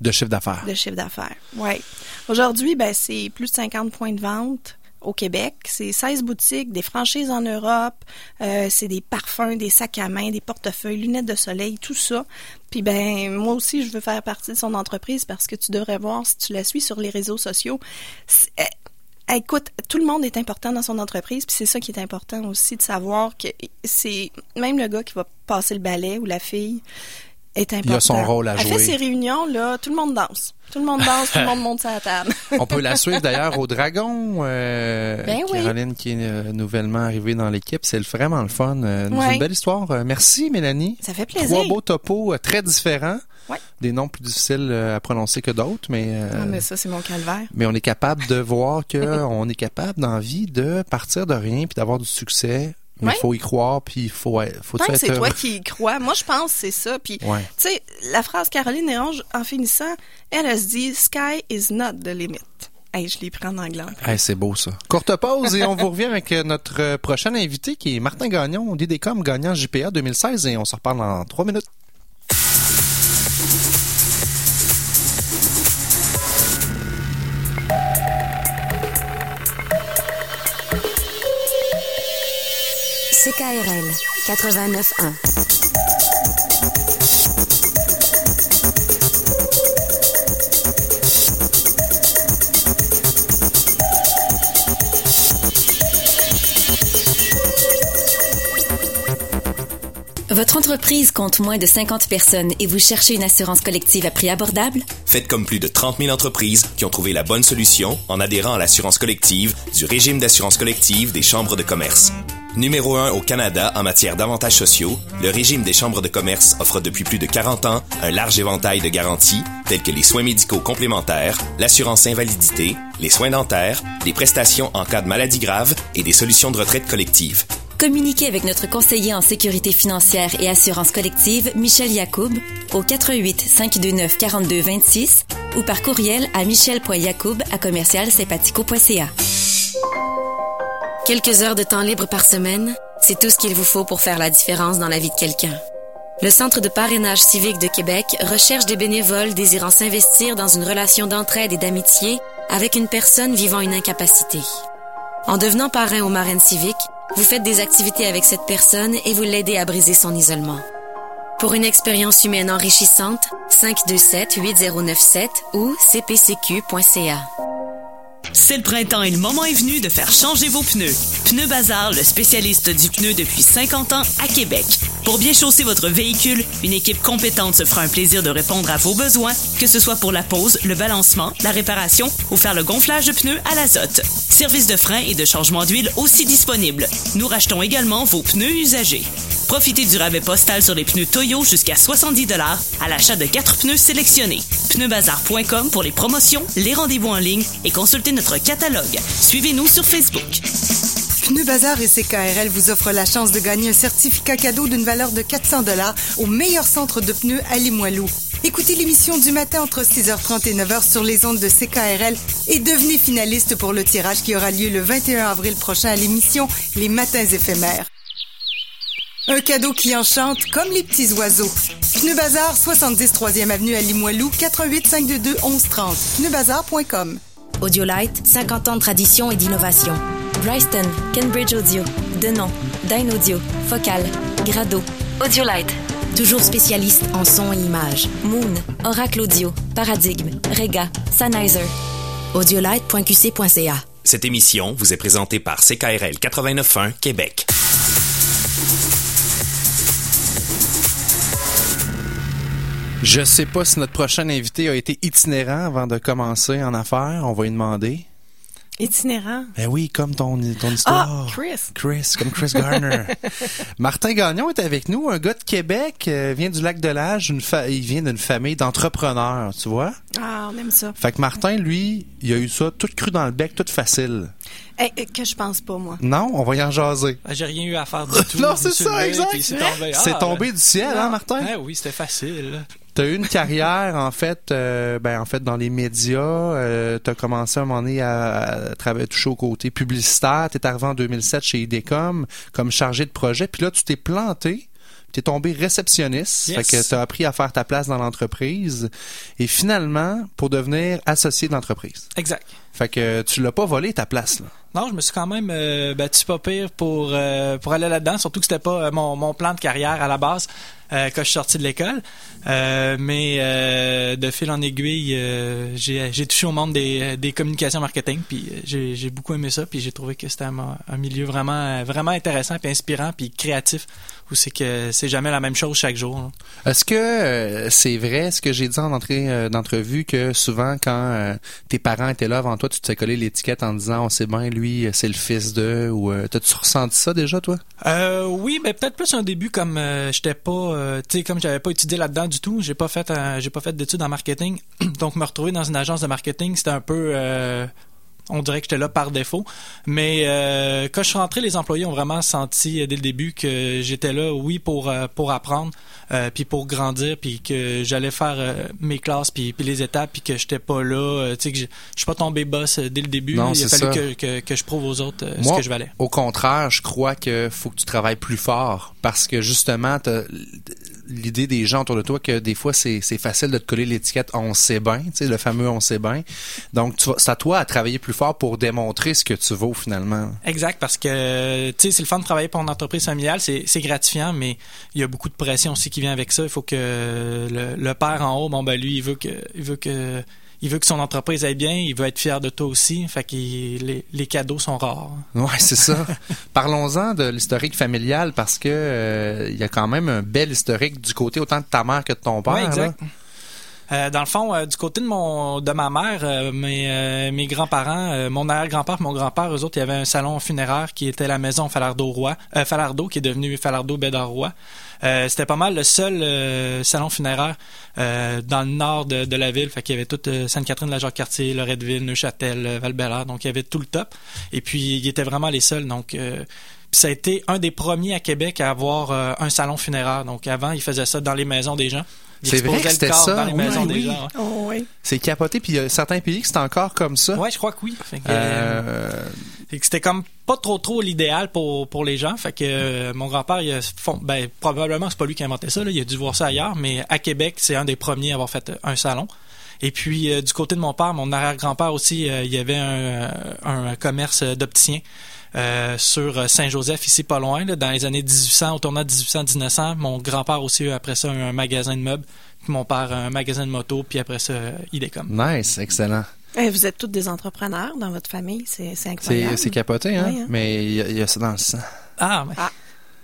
De chiffre d'affaires. de chiffre d'affaires. Ouais. Aujourd'hui, ben, c'est plus de 50 points de vente au Québec. C'est 16 boutiques, des franchises en Europe, euh, c'est des parfums, des sacs à main, des portefeuilles, lunettes de soleil, tout ça. Puis ben moi aussi, je veux faire partie de son entreprise parce que tu devrais voir si tu la suis sur les réseaux sociaux. Euh, Écoute, tout le monde est important dans son entreprise, puis c'est ça qui est important aussi de savoir que c'est même le gars qui va passer le balai ou la fille est important. Il a son rôle à Elle jouer. fait ses réunions là, tout le monde danse, tout le monde danse, tout le monde monte sa table. [laughs] On peut la suivre d'ailleurs au Dragon. euh, Ben oui. Caroline qui est euh, nouvellement arrivée dans l'équipe. C'est vraiment le fun. Euh, Ouais. une belle histoire. Euh, merci Mélanie. Ça fait plaisir. Trois beaux topos très différents. Ouais. Des noms plus difficiles à prononcer que d'autres, mais, Ah, mais ça c'est mon calvaire. mais on est capable de voir que on est capable dans la vie de partir de rien puis d'avoir du succès. Mais il faut y croire puis il faut faut Tant que c'est toi qui y crois, moi je pense que c'est ça. Puis Ouais. tu sais, la phrase Caroline Néron, en finissant, elle, elle se dit Sky is not the limit. Hey, je l'ai pris en anglais. Hey, c'est beau ça. Courte pause et on vous revient avec euh, notre euh, prochain invité qui est Martin Gagnon, d'IDECOM, gagnant JPA 2016 et on se reparle dans trois minutes. CKRL 89.1 Votre entreprise compte moins de 50 personnes et vous cherchez une assurance collective à prix abordable? Faites comme plus de 30 000 entreprises qui ont trouvé la bonne solution en adhérant à l'assurance collective du régime d'assurance collective des chambres de commerce. Numéro 1 au Canada en matière d'avantages sociaux, le régime des chambres de commerce offre depuis plus de 40 ans un large éventail de garanties telles que les soins médicaux complémentaires, l'assurance invalidité, les soins dentaires, les prestations en cas de maladie grave et des solutions de retraite collective. Communiquez avec notre conseiller en sécurité financière et assurance collective, Michel Yacoub, au 88 529 42 26 ou par courriel à michel.yacoub à commercialsympathico.ca. Quelques heures de temps libre par semaine, c'est tout ce qu'il vous faut pour faire la différence dans la vie de quelqu'un. Le Centre de parrainage civique de Québec recherche des bénévoles désirant s'investir dans une relation d'entraide et d'amitié avec une personne vivant une incapacité. En devenant parrain au marraine civique, vous faites des activités avec cette personne et vous l'aidez à briser son isolement. Pour une expérience humaine enrichissante, 527-8097 ou cpcq.ca. C'est le printemps et le moment est venu de faire changer vos pneus. Pneu Bazar, le spécialiste du pneu depuis 50 ans à Québec. Pour bien chausser votre véhicule, une équipe compétente se fera un plaisir de répondre à vos besoins, que ce soit pour la pose, le balancement, la réparation ou faire le gonflage de pneus à l'azote. Service de frein et de changement d'huile aussi disponible. Nous rachetons également vos pneus usagés. Profitez du rabais postal sur les pneus Toyo jusqu'à 70 à l'achat de 4 pneus sélectionnés. Pneubazar.com pour les promotions, les rendez-vous en ligne et consultez notre catalogue. Suivez-nous sur Facebook. Pneu Bazar et CKRL vous offrent la chance de gagner un certificat cadeau d'une valeur de 400 dollars au meilleur centre de pneus à Limoilou. Écoutez l'émission du matin entre 6h30 et 9h sur les ondes de CKRL et devenez finaliste pour le tirage qui aura lieu le 21 avril prochain à l'émission Les Matins éphémères. Un cadeau qui enchante comme les petits oiseaux. Pneu Bazar, 70 3e avenue à Limoilou, 88 522 1130. Pneubazar.com. Audiolite, 50 ans de tradition et d'innovation. Bryston, Cambridge Audio, Denon, Dyn Audio, Focal, Grado, Audiolite, Toujours spécialiste en son et image. Moon, Oracle Audio, Paradigme, Rega, Sennheiser. Audiolite.qc.ca. Cette émission vous est présentée par CKRL 89.1 Québec. Je sais pas si notre prochain invité a été itinérant avant de commencer en affaires. On va lui demander. Itinérant? Ben oui, comme ton, ton histoire. Ah, Chris. Chris, comme Chris Garner. [laughs] Martin Gagnon est avec nous, un gars de Québec, euh, vient du lac de l'Âge, une fa- il vient d'une famille d'entrepreneurs, tu vois? Ah, on aime ça. Fait que Martin, lui, il a eu ça tout cru dans le bec, tout facile. Eh, eh, que je pense pas, moi. Non, on va y en jaser. Ah, J'ai rien eu à faire du [laughs] tout. Non, c'est ça, exact. C'est tombé, Ah, tombé ben, du ciel, hein, Martin? ah, oui, c'était facile. T'as eu une carrière en fait, euh, ben en fait dans les médias. Euh, T'as commencé à un moment donné à, travailler toucher au côté publicitaire. T'es arrivé en 2007 chez IDECOM comme chargé de projet. Puis là, tu t'es planté. T'es tombé réceptionniste. Yes. Fait que t'as appris à faire ta place dans l'entreprise. Et finalement, pour devenir associé de l'entreprise. Exact. Fait que tu l'as pas volé ta place là. Non, je me suis quand même euh, battu pas pire pour pour aller là-dedans, surtout que c'était pas mon, mon plan de carrière à la base quand je suis sorti de l'école. Euh, mais euh, de fil en aiguille, euh, j'ai j'ai touché au monde des, des communications marketing, puis euh, j'ai j'ai beaucoup aimé ça, puis j'ai trouvé que c'était un, un milieu vraiment vraiment intéressant, puis inspirant, puis créatif, où c'est que c'est jamais la même chose chaque jour. Est-ce que euh, c'est vrai ce que j'ai dit en entrée euh, d'entrevue que souvent quand euh, tes parents étaient là avant toi, tu te fais coller l'étiquette en disant on sait bien lui c'est le fils de ou euh, t'as-tu ressenti ça déjà toi? Oui, mais peut-être plus un début comme j'étais pas, tu sais, comme j'avais pas étudié là-dedans du tout. J'ai pas fait, j'ai pas fait d'études en marketing, [clears throat] donc me retrouver dans une agence de marketing, c'était un peu, on dirait que j'étais là par défaut. Mais euh, quand je suis rentré, les employés ont vraiment senti euh, dès le début que j'étais là, oui, pour euh, pour apprendre, euh, puis pour grandir, puis que j'allais faire euh, mes classes, puis, puis les étapes, puis que j'étais pas là, tu sais que je suis pas tombé boss dès le début. Non, Il a fallu que, que, que je prouve aux autres ce que je valais. Au contraire, je crois que faut que tu travailles plus fort parce que justement, l'idée des gens autour de toi que des fois c'est facile de te coller l'étiquette on sait bien, tu sais le fameux on sait bien. Donc c'est à toi à travailler plus fort pour démontrer ce que tu vaux finalement. Exact, parce que tu sais, c'est le fun de travailler pour une entreprise familiale, c'est c'est gratifiant, mais il y a beaucoup de pression aussi qui vient avec ça. Il faut que le, le père en haut, bon ben lui, il veut que il veut que il veut que son entreprise aille bien, il veut être fier de toi aussi. Fait que les, les cadeaux sont rares. Ouais, c'est ça. [laughs] Parlons-en de l'historique familial parce que euh, il y a quand même un bel historique du côté autant de ta mère que de ton père. Ouais, là. Euh, dans le fond, euh, du côté de mon de ma mère, euh, mes, euh, mes grands-parents, euh, mon arrière-grand-père mon grand-père, eux autres, il y avait un salon funéraire qui était la maison Falardeau-Roi, euh, Falardeau, qui est devenu Falardeau-Bédard-Roi. Euh, c'était pas mal le seul salon funéraire dans le nord de, de la ville. Fait qu'il y avait toute euh, Sainte-Catherine-la-Jacques-Cartier, Loretteville, Neuchâtel, val Donc il y avait tout le top. Et puis ils étaient vraiment les seuls. Donc ça a été un des premiers à Québec à avoir un salon funéraire. Donc avant, ils faisaient ça dans les maisons des gens. C'est vrai que c'était ça? Oui, oui. gens. ouais. Oh, oui. C'est capoté puis il y a certains pays que c'est encore comme ça. Ouais, je crois que oui. Fait que, euh, c'était comme pas trop trop l'idéal pour pour les gens. Fait que euh, mon grand-père, il a fond- ben probablement c'est pas lui qui a inventé ça. Là, il a dû voir ça ailleurs, mais à Québec, c'est un des premiers à avoir fait euh, un salon. Et puis euh, du côté de mon père, mon arrière-grand-père aussi, euh, il y avait un, un commerce d'opticien. Euh, sur Saint-Joseph, ici pas loin, là, dans les années 1800, au tournant de 1800-1900. Mon grand-père aussi, a après ça, un magasin de meubles. Puis mon père, un magasin de moto. Puis après ça, euh, Idecom. nice, excellent. Eh, vous êtes tous des entrepreneurs dans votre famille, c'est incroyable. c'est capoté hein, Oui, hein? mais il y, a- il y a ça dans le sang. Ah, mais-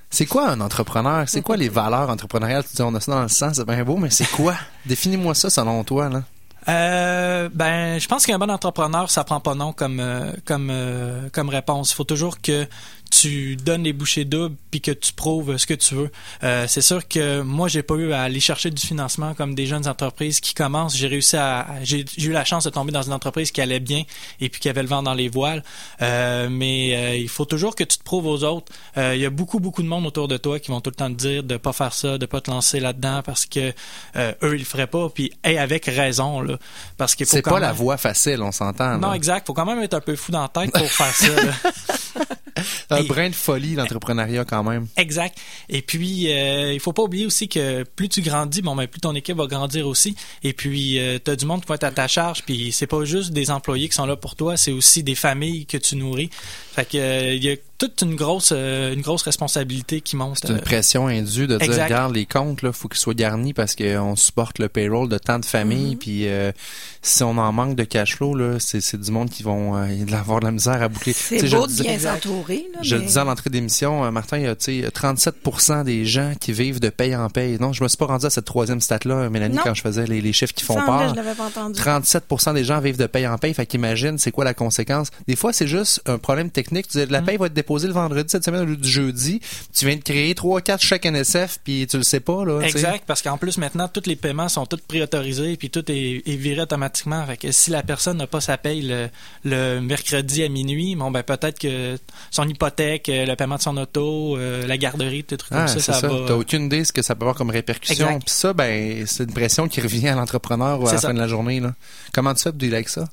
C'est quoi un entrepreneur? C'est quoi les valeurs entrepreneuriales? Tu dis, on a ça dans le sang, c'est bien beau, mais c'est quoi? [laughs] Définis-moi ça selon toi, là. Euh, ben, je pense qu'un bon entrepreneur, ça prend pas non comme euh, comme euh, comme réponse. Il faut toujours que tu donnes les bouchées doubles puis que tu prouves ce que tu veux. Euh, c'est sûr que moi, j'ai pas eu à aller chercher du financement comme des jeunes entreprises qui commencent. J'ai réussi à, j'ai eu la chance de tomber dans une entreprise qui allait bien et puis qui avait le vent dans les voiles. Euh, mais euh, il faut toujours que tu te prouves aux autres. Il y a beaucoup beaucoup de monde autour de toi qui vont tout le temps te dire de pas faire ça, de pas te lancer là-dedans parce que eux ils le feraient pas. Puis hey, avec raison là, parce qu'il faut C'est pas la voie facile, on s'entend. non, là. exact. Faut quand même être un peu fou dans la tête pour [laughs] faire ça. là. [laughs] Un Et- brin de folie, [laughs] l'entrepreneuriat, quand même. Exact. Et puis, euh, il faut pas oublier aussi que plus tu grandis, bon, ben, plus ton équipe va grandir aussi. Et puis, euh, tu as du monde qui va être à ta charge. Puis, c'est pas juste des employés qui sont là pour toi, c'est aussi des familles que tu nourris. Fait que, euh, il y a toute une grosse, euh, une grosse responsabilité qui monte. C'est une euh, pression indue de dire, regarde, les comptes, là, faut qu'ils soient garnis parce qu'on supporte le payroll de tant de familles. Mm-hmm. Puis, euh, si on en manque de cash flow, là, c'est, du monde qui vont euh, [laughs] avoir de la misère à boucler. C'est beau de bien s'entourer. là, Je le mais- disais à l'entrée d'émission, euh, Martin, il y a tu sais, 37% des gens qui vivent de paye en paye. Non, je me suis pas rendu à cette troisième stat-là, Mélanie, Non. quand je faisais les, les chiffres qui font peur. je l'avais pas entendu. 37 des gens vivent de paye en paye. Fait qu'imagine, c'est quoi la conséquence? Des fois, c'est juste un problème technique. Tu dis, Mm. la paye va être déposée le vendredi cette semaine au lieu du jeudi. Tu viens de créer 3 4 chèques NSF puis tu le sais pas, là. Exact, parce qu'en plus maintenant tous les paiements sont tous préautorisés puis tout est, est viré automatiquement. Fait que si la personne n'a pas sa paye le, le mercredi à minuit, bon ben peut-être que son hypothèque, euh, le paiement de son auto, euh, la garderie, trucs Ah, comme ça, ça, ça. va. T'as aucune idée de ce que ça peut avoir comme répercussion. Puis ça, ben, c'est une pression qui revient à l'entrepreneur à C'est la ça. fin de la journée, là. Comment tu fais pour avec ça?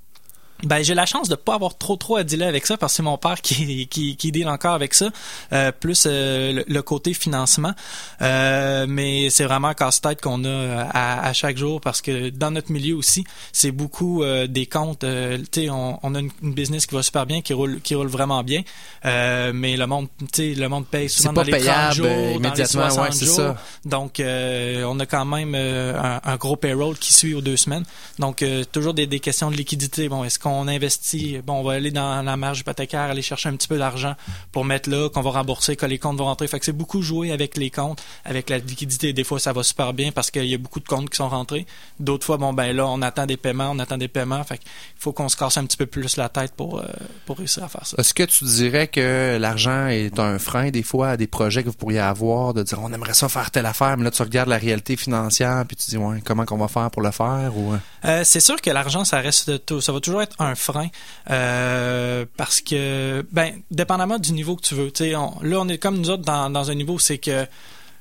Ben j'ai la chance de pas avoir trop trop à dealer avec ça parce que c'est mon père qui qui qui deal encore avec ça, euh, plus euh, le, le côté financement. Euh, mais c'est vraiment un casse-tête qu'on a euh, à, à chaque jour parce que dans notre milieu aussi, c'est beaucoup euh, des comptes. euh, tu sais, on, on a une, une business qui va super bien, qui roule qui roule vraiment bien, euh, mais le monde, tu sais, le monde paye souvent dans les 30 payable, jours, euh, dans les immédiatement, 60 ouais, c'est jours. ça. Donc, euh, on a quand même euh, un, un gros payroll qui suit aux deux semaines. Donc, euh, toujours des, des questions de liquidité. Bon, est-ce qu'on investit? Bon, on va aller dans la marge hypothécaire, aller chercher un petit peu d'argent pour mettre là, qu'on va rembourser, que les comptes vont rentrer. Fait que c'est beaucoup jouer avec les comptes, avec la liquidité. Des fois, ça va super bien parce qu'il y a beaucoup de comptes qui sont rentrés. D'autres fois, bon, ben là, on attend des paiements, on attend des paiements. Fait qu'il faut qu'on se casse un petit peu plus la tête pour, euh, pour réussir à faire ça. Est-ce que tu dirais que l'argent est un frein des fois à des projets que vous pourriez avoir, de dire on aimerait ça faire telle affaire, mais là tu regardes la réalité financière puis tu dis ouais comment qu'on va faire pour le faire ou euh? Euh, c'est sûr que l'argent, ça reste tout, ça va toujours être un frein euh, parce que, ben, dépendamment du niveau que tu veux. On- là, on est comme nous autres dans un niveau, c'est que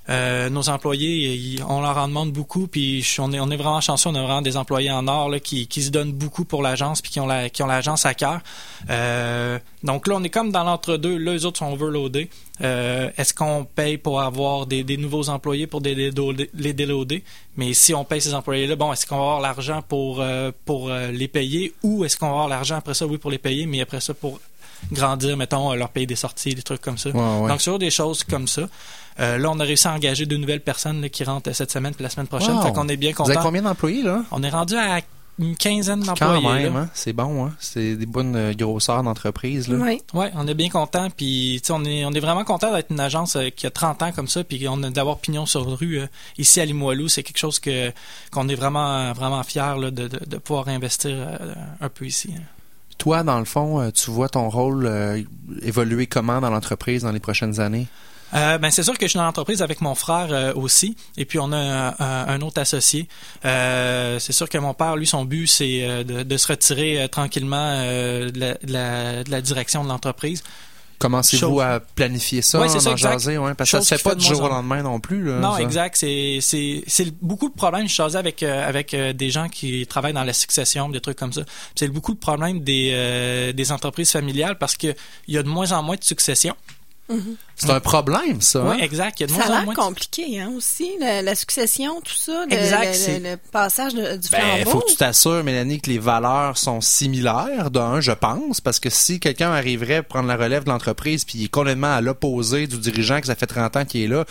euh, nos employés, ils- on leur en demande beaucoup, puis je- on est, on est vraiment chanceux, on a vraiment des employés en or là, qui, qui se donnent beaucoup pour l'agence, puis qui ont la, qui ont l'agence à cœur. Euh, donc là, on est comme dans l'entre-deux. Là, les autres sont overloadés. Euh, Est-ce qu'on paye pour avoir des, des nouveaux employés pour des, les déloader? Mais si on paye ces employés-là, bon, est-ce qu'on va avoir l'argent pour, euh, pour euh, les payer ou est-ce qu'on va avoir l'argent après ça, oui, pour les payer, mais après ça, pour grandir, mettons, leur payer des sorties, des trucs comme ça. Ouais, ouais. Donc, sur des choses comme ça. Euh, là, on a réussi à engager deux nouvelles personnes là, qui rentrent euh, cette semaine puis la semaine prochaine. Wow. Fait qu'on est bien Vous avez content. combien d'employés, là? On est rendu à une quinzaine Quand d'employés. même, hein? C'est bon, hein? C'est des bonnes euh, grosseurs d'entreprise, là. Oui. Ouais, on est bien content puis tu sais, on est on est vraiment content d'être une agence euh, qui a 30 ans comme ça puis on a d'avoir pignon sur rue euh, ici à Limoilou, c'est quelque chose que qu'on est vraiment vraiment fier là, de, de, de pouvoir investir euh, un peu ici. hein. Toi, dans le fond, euh, tu vois ton rôle euh, évoluer comment dans l'entreprise dans les prochaines années? Euh, ben c'est sûr que je suis dans l'entreprise avec mon frère euh, aussi, et puis on a un, un- un autre associé. Euh, c'est sûr que mon père, lui, son but, c'est euh, de, de se retirer euh, tranquillement euh, de, la, de la- de la direction de l'entreprise. Commencez-vous à planifier ça, Ouais, c'est en ça, jaser, ouais, parce que ça se qui fait pas du jour au en- lendemain non plus. Là, Non, ça. exact. C'est c'est c'est beaucoup de problèmes. Je jasais avec euh, avec euh, des gens qui travaillent dans la succession, des trucs comme ça. C'est beaucoup de problèmes des euh, des entreprises familiales parce que il y a de moins en moins de succession. C'est un problème, ça. Oui, hein? exact. Il y a de Ça moins a l'air moins. compliqué, hein, aussi, la, la succession, tout ça, le, Exact, le- c'est- le- le passage de- du Ben, flambeau. faut que tu t'assures, Mélanie, que les valeurs sont similaires, d'un, je pense, parce que si quelqu'un arriverait à prendre la relève de l'entreprise puis il est complètement à l'opposé du dirigeant que ça fait 30 ans qu'il est là,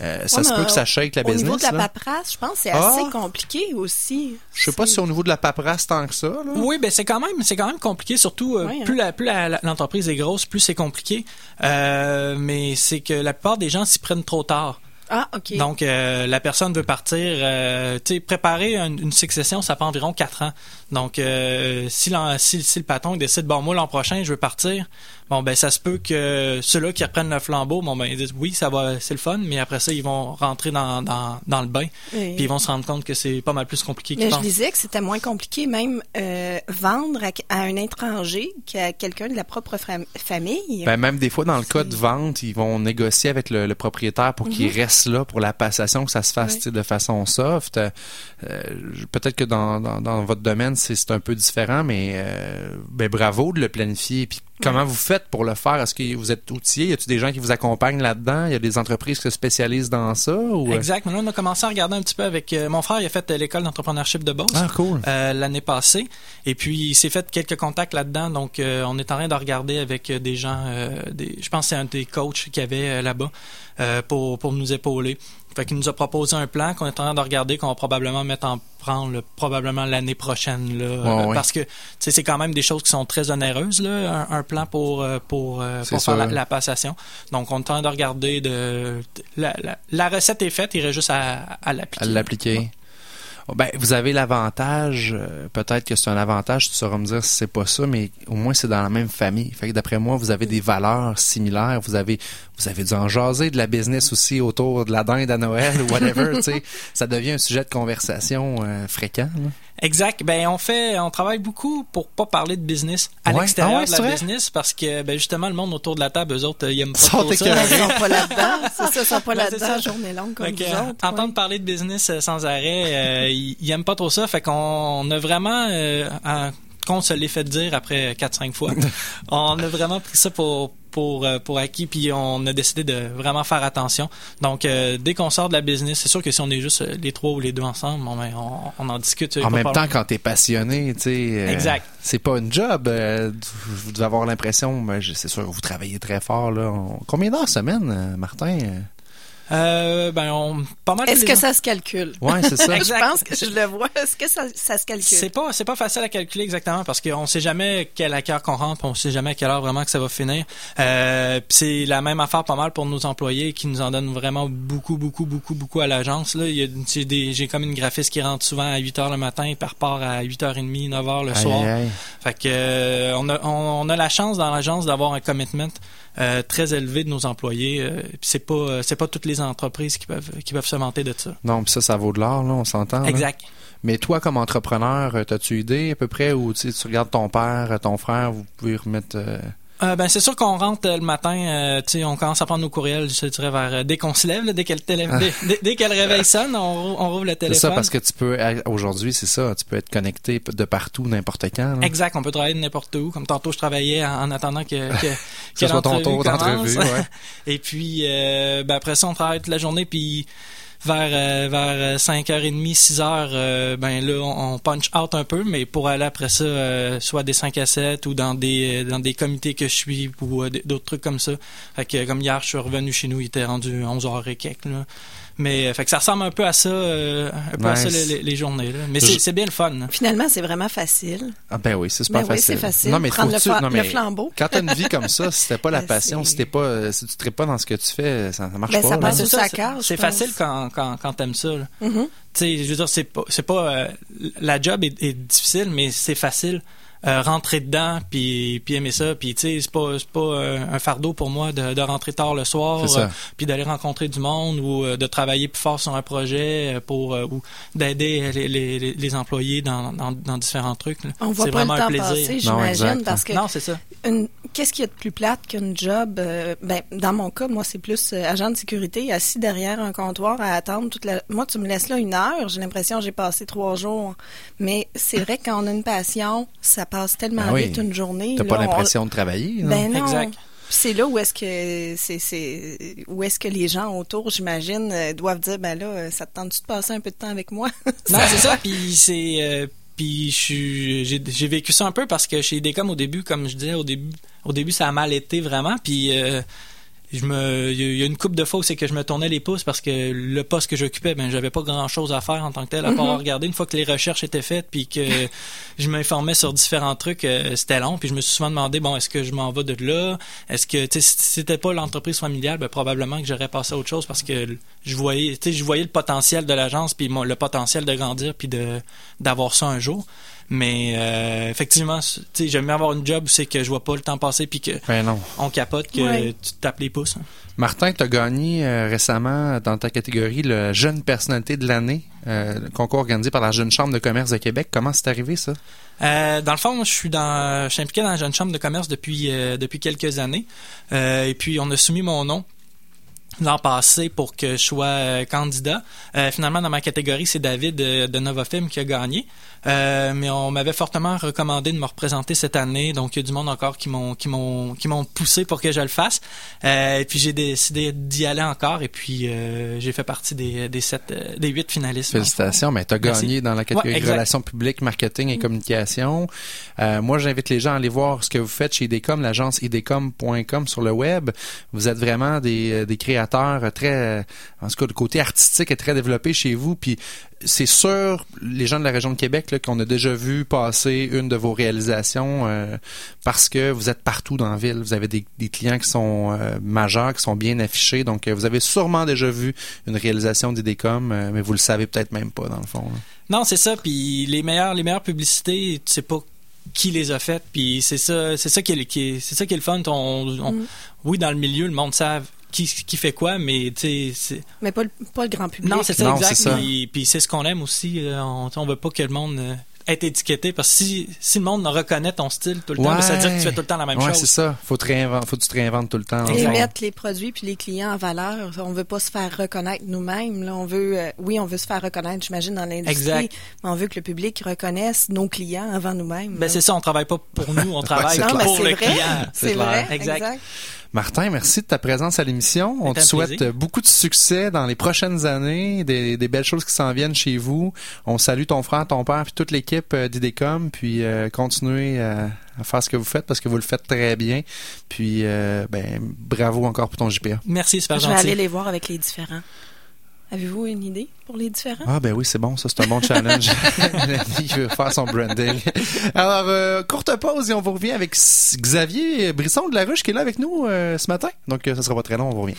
euh, ça Ouais, se peut que ça shake la Au niveau business. de la là. paperasse, je pense que c'est Ah. assez compliqué aussi. Je sais pas si au niveau de la paperasse tant que ça. Là. Oui, ben c'est quand même c'est quand même compliqué. Surtout euh, Ouais, hein. plus la plus la- la- l'entreprise est grosse, plus c'est compliqué. Euh, mais c'est que la plupart des gens s'y prennent trop tard. Ah, OK. Donc, euh, la personne veut partir. Euh, tu sais, préparer une, une succession, ça prend environ quatre ans. Donc, euh, si, si, si le patron décide, bon, moi, l'an prochain, je veux partir, bon, ben, ça se peut que ceux-là qui reprennent le flambeau, bon, ben, ils disent, oui, ça va, c'est le fun, mais après ça, ils vont rentrer dans, dans, dans le bain. Et- Puis ils vont se rendre compte que c'est pas mal plus compliqué qu'ils Mais je pensent. disais que c'était moins compliqué même euh, vendre à, à un étranger qu'à quelqu'un de la propre fam- famille. Ben, même des fois, dans le cas de vente, ils vont négocier avec le, le propriétaire pour qu'il reste là pour la passation, que ça se fasse Mhm. De façon soft. Euh, Peut-être que dans, dans, dans votre domaine, c'est un peu différent, mais euh, ben, bravo de le planifier. Puis comment vous faites pour le faire? Est-ce que vous êtes outillé? Y a-t-il des gens qui vous accompagnent là-dedans? Y a des entreprises qui se spécialisent dans ça? Ou... euh? Exact. Mais là, on a commencé à regarder un petit peu avec euh, mon frère. Il a fait l'école d'entrepreneurship de Beauce. Ah, cool. euh, l'année passée. Et puis, il s'est fait quelques contacts là-dedans. Donc, euh, on est en train de regarder avec des gens, des, je pense que c'est un des coachs qu'il y avait là-bas pour, pour nous épauler. Fait qu'il nous a proposé un plan qu'on est en train de regarder, qu'on va probablement mettre en prendre probablement l'année prochaine. Là, euh, ouais. Parce que tu sais, c'est quand même des choses qui sont très onéreuses, là, un, un plan pour, euh, pour, euh, pour faire la, passation. Donc, on est en train de regarder de, la, la, la recette est faite, il reste juste à, à à l'appliquer. l'appliquer. Ben, vous avez l'avantage, euh, peut-être que c'est un avantage, tu sauras me dire si c'est pas ça, mais au moins c'est dans la même famille. Fait que d'après moi, vous avez des valeurs similaires. Vous avez, vous avez dû en de la business aussi autour de la dinde à Noël ou whatever. [laughs] tu sais, ça devient un sujet de conversation euh, fréquent. là. Exact. Ben on fait, on travaille beaucoup pour pas parler de business à Ouais. l'extérieur Ah ouais, de la vrai? business parce que ben justement le monde autour de la table, eux autres, ils aiment pas Sont trop ça. Ils sont pas là-dedans. C'est ça, ils sont pas Ben, c'est là-dedans, ça. journée longue comme euh, autres. entendre parler de business euh, sans arrêt, euh, ils, ils aiment pas trop ça. Fait qu'on on a vraiment, euh, un- qu'on se l'ait fait dire après 4-5 fois, [laughs] on a vraiment pris ça pour pour euh, pour acquis puis on a décidé de vraiment faire attention. Donc euh, dès qu'on sort de la business, c'est sûr que si on est juste euh, les trois ou les deux ensemble, bon, ben, on, on en discute. En même temps, quand t'es passionné, tu sais, Exact. c'est pas une job. vous devez avoir l'impression, ben, c'est sûr, que vous travaillez très fort là. Combien d'heures semaine, Martin? Euh? Ben on pas mal. Est-ce que ça se calcule? Ouais, c'est ça. [laughs] Je pense que je le vois. Est-ce que ça, ça se calcule? C'est pas c'est pas facile à calculer exactement parce qu'on sait jamais quelle heure qu'on rentre, on sait jamais à quelle heure vraiment que ça va finir. Euh, c'est la même affaire pas mal pour nos employés qui nous en donnent vraiment beaucoup beaucoup beaucoup beaucoup à l'agence là, il y a j'ai des j'ai comme une graphiste qui rentre souvent à 8 heures le matin et repart à 8h30, 9h le Aïe, soir. Fait que euh, on a on, on a la chance dans l'agence d'avoir un commitment euh, très élevé de nos employés. euh, puis c'est pas c'est pas toutes les entreprises qui peuvent qui peuvent se vanter de ça. Non, puis ça, ça vaut de l'or, là, on s'entend. là. Exact. Mais toi, comme entrepreneur, euh, as-tu idée à peu près sais, tu regardes ton père, ton frère, vous pouvez remettre... euh, ben c'est sûr qu'on rentre euh, le matin, euh, tu sais, on commence à prendre nos courriels, je dirais vers euh, dès qu'on se lève, là, dès que le télé- dès, dès- dès que le réveil [laughs] sonne, on, rou- on rouvre le C'est téléphone. ça, parce que tu peux, aujourd'hui, c'est ça, tu peux être connecté de partout, n'importe quand. là. Exact, on peut travailler de n'importe où. Comme tantôt, je travaillais en, en attendant que, que, [laughs] que soit ton tour d'entrevue, ouais. [laughs] Et puis, euh, ben après ça, on travaille toute la journée, puis vers euh, vers 5h30, 6h, euh, ben là, on, on punch out un peu, mais pour aller après ça, euh, soit des 5 à 7 ou dans des dans des comités que je suis ou euh, d'autres trucs comme ça. Fait que comme hier, je suis revenu chez nous, il était rendu 11h et quelques, là. Mais euh, fait que ça ressemble un peu à ça, euh, un peu à ça Nice. les, les- les journées. Là. Mais c'est c'est bien le fun. Finalement, c'est vraiment facile. Ah ben oui, c'est super Ben oui, facile. c'est facile. Non, mais Prendre le flambeau. Quand t'as une vie comme ça, [laughs] si c'était pas la Ben, passion, si t'es pas, euh, si tu traites pas dans ce que tu fais, ça, ça marche Ben, pas. ça passe ça, c'est- facile quand, quand, quand t'aimes ça. là. Mhm. Tu sais, je veux dire, c'est pas, c'est pas, euh, la job est, est difficile, mais c'est facile. Euh, rentrer dedans puis puis aimer ça puis tu sais c'est pas c'est pas euh, un fardeau pour moi de, de rentrer tard le soir euh, puis d'aller rencontrer du monde ou euh, de travailler plus fort sur un projet pour euh, ou d'aider les, les, les- employés dans, dans, dans différents trucs là. On voit c'est pas le vraiment un temps plaisir passer, Non, j'imagine, exact. parce que non c'est ça une- qu'est-ce qu'il y a de plus plate qu'une job? euh, ben, dans mon cas, moi, c'est plus euh, agent de sécurité, assis derrière un comptoir à attendre toute la... Moi, tu me laisses là une heure, j'ai l'impression que j'ai passé trois jours. Mais c'est vrai que quand on a une passion, ça passe tellement Ben oui. vite une journée. T'as pas on- l'impression de travailler. non? Ben non. Exact. Puis C'est là où est-ce que c'est c'est où est-ce que les gens autour, j'imagine, euh, doivent dire ben là, ça te tente-tu de passer un peu de temps avec moi? [laughs] Non, c'est ça. Puis c'est euh, puis je suis j'ai j'ai vécu ça un peu parce que chez Decom au début, comme je disais au début, au début ça a mal été vraiment. Puis euh, je me il y a- une couple de fois où c'est que je me tournais les pouces parce que le poste que j'occupais, ben j'avais pas grand chose à faire en tant que tel à part regarder une fois que les recherches étaient faites puis que [laughs] je m'informais sur différents trucs, euh, c'était long. Puis je me suis souvent demandé bon est-ce que je m'en vais de là, est-ce que tu sais si c'était pas l'entreprise familiale, ben probablement que j'aurais passé à autre chose parce que je voyais tu sais je voyais le potentiel de l'agence puis le potentiel de grandir puis de d'avoir ça un jour. Mais euh, effectivement, tu sais, j'aime bien avoir une job où c'est que je vois pas le temps passer puis que Ben non. on capote que Ouais. tu te tapes les pouces. hein. Martin, tu as gagné euh, récemment dans ta catégorie le jeune personnalité de l'année, euh, le concours organisé par la Jeune Chambre de commerce de Québec. Comment c'est arrivé ça? Euh, dans le fond, je suis dans, je suis impliqué dans la jeune chambre de commerce depuis euh, depuis quelques années. Euh, et puis on a soumis mon nom l'an passé pour que je sois euh, candidat. Euh, finalement, dans ma catégorie, c'est David euh, de Novafilm qui a gagné. Euh, mais on m'avait fortement recommandé de me représenter cette année, donc il y a du monde encore qui m'ont qui m'ont qui m'ont poussé pour que je le fasse. Euh, et puis j'ai décidé d'y aller encore, et puis euh, j'ai fait partie des des sept euh, des huit finalistes. Félicitations, mais tu as Merci. gagné dans la catégorie Ouais, relations publiques, marketing et communication. Euh, moi, j'invite les gens à aller voir ce que vous faites chez Idecom, l'agence idecom.com sur le web. Vous êtes vraiment des, des créateurs très, en tout cas, le côté artistique est très développé chez vous. Puis c'est sûr, les gens de la région de Québec, qu'on a déjà vu passer une de vos réalisations euh, parce que vous êtes partout dans la ville. Vous avez des, des clients qui sont euh, majeurs, qui sont bien affichés. Donc, euh, vous avez sûrement déjà vu une réalisation d'Idecom, euh, mais vous le savez peut-être même pas, dans le fond. là. Non, c'est ça. Puis les meilleures, les meilleures publicités, tu sais pas qui les a faites. Puis c'est ça, c'est ça qui est, qui est- c'est ça qui est le fun. On, on- Oui, dans le milieu, le monde savent qui, qui fait quoi, mais tu sais, c'est- Mais pas le, pas le grand public. non, c'est ça Non, exact. ça. Puis, puis c'est ce qu'on aime aussi. euh, On, on veut pas que le monde euh, être étiqueté parce que si, si le monde reconnaît ton style tout le temps, ben, ça veut dire que tu fais tout le temps la même ouais, chose. c'est ça. Faut te réinventer, faut que tu te réinventes tout le temps. Et fond. mettre les produits puis les clients en valeur. On veut pas se faire reconnaître nous-mêmes. Là, on veut, euh, oui, on veut se faire reconnaître, j'imagine, dans l'industrie, Exact. mais on veut que le public reconnaisse nos clients avant nous-mêmes. Ben c'est ça, on travaille pas pour nous, on [laughs] travaille pour c'est le vrai. client. C'est vrai. Exact. Exact. Martin, merci de ta présence à l'émission. On te souhaite plaisir. beaucoup de succès dans les prochaines années, des, des belles choses qui s'en viennent chez vous. On salue ton frère, ton père, puis toute l'équipe euh, d'Idecom, puis euh, continuez euh, à faire ce que vous faites parce que vous le faites très bien. Puis, euh, ben, bravo encore pour ton JPA. Merci, super Je vais gentil. aller les voir avec les différents. Avez-vous une idée pour les différents? Ah ben oui, c'est bon, ça c'est un bon challenge. [laughs] [laughs] Il veut faire son branding. Alors, euh, courte pause et on vous revient avec Xavier Brisson de la Ruche qui est là avec nous euh, ce matin. Donc, euh, ça sera pas très long, on vous revient.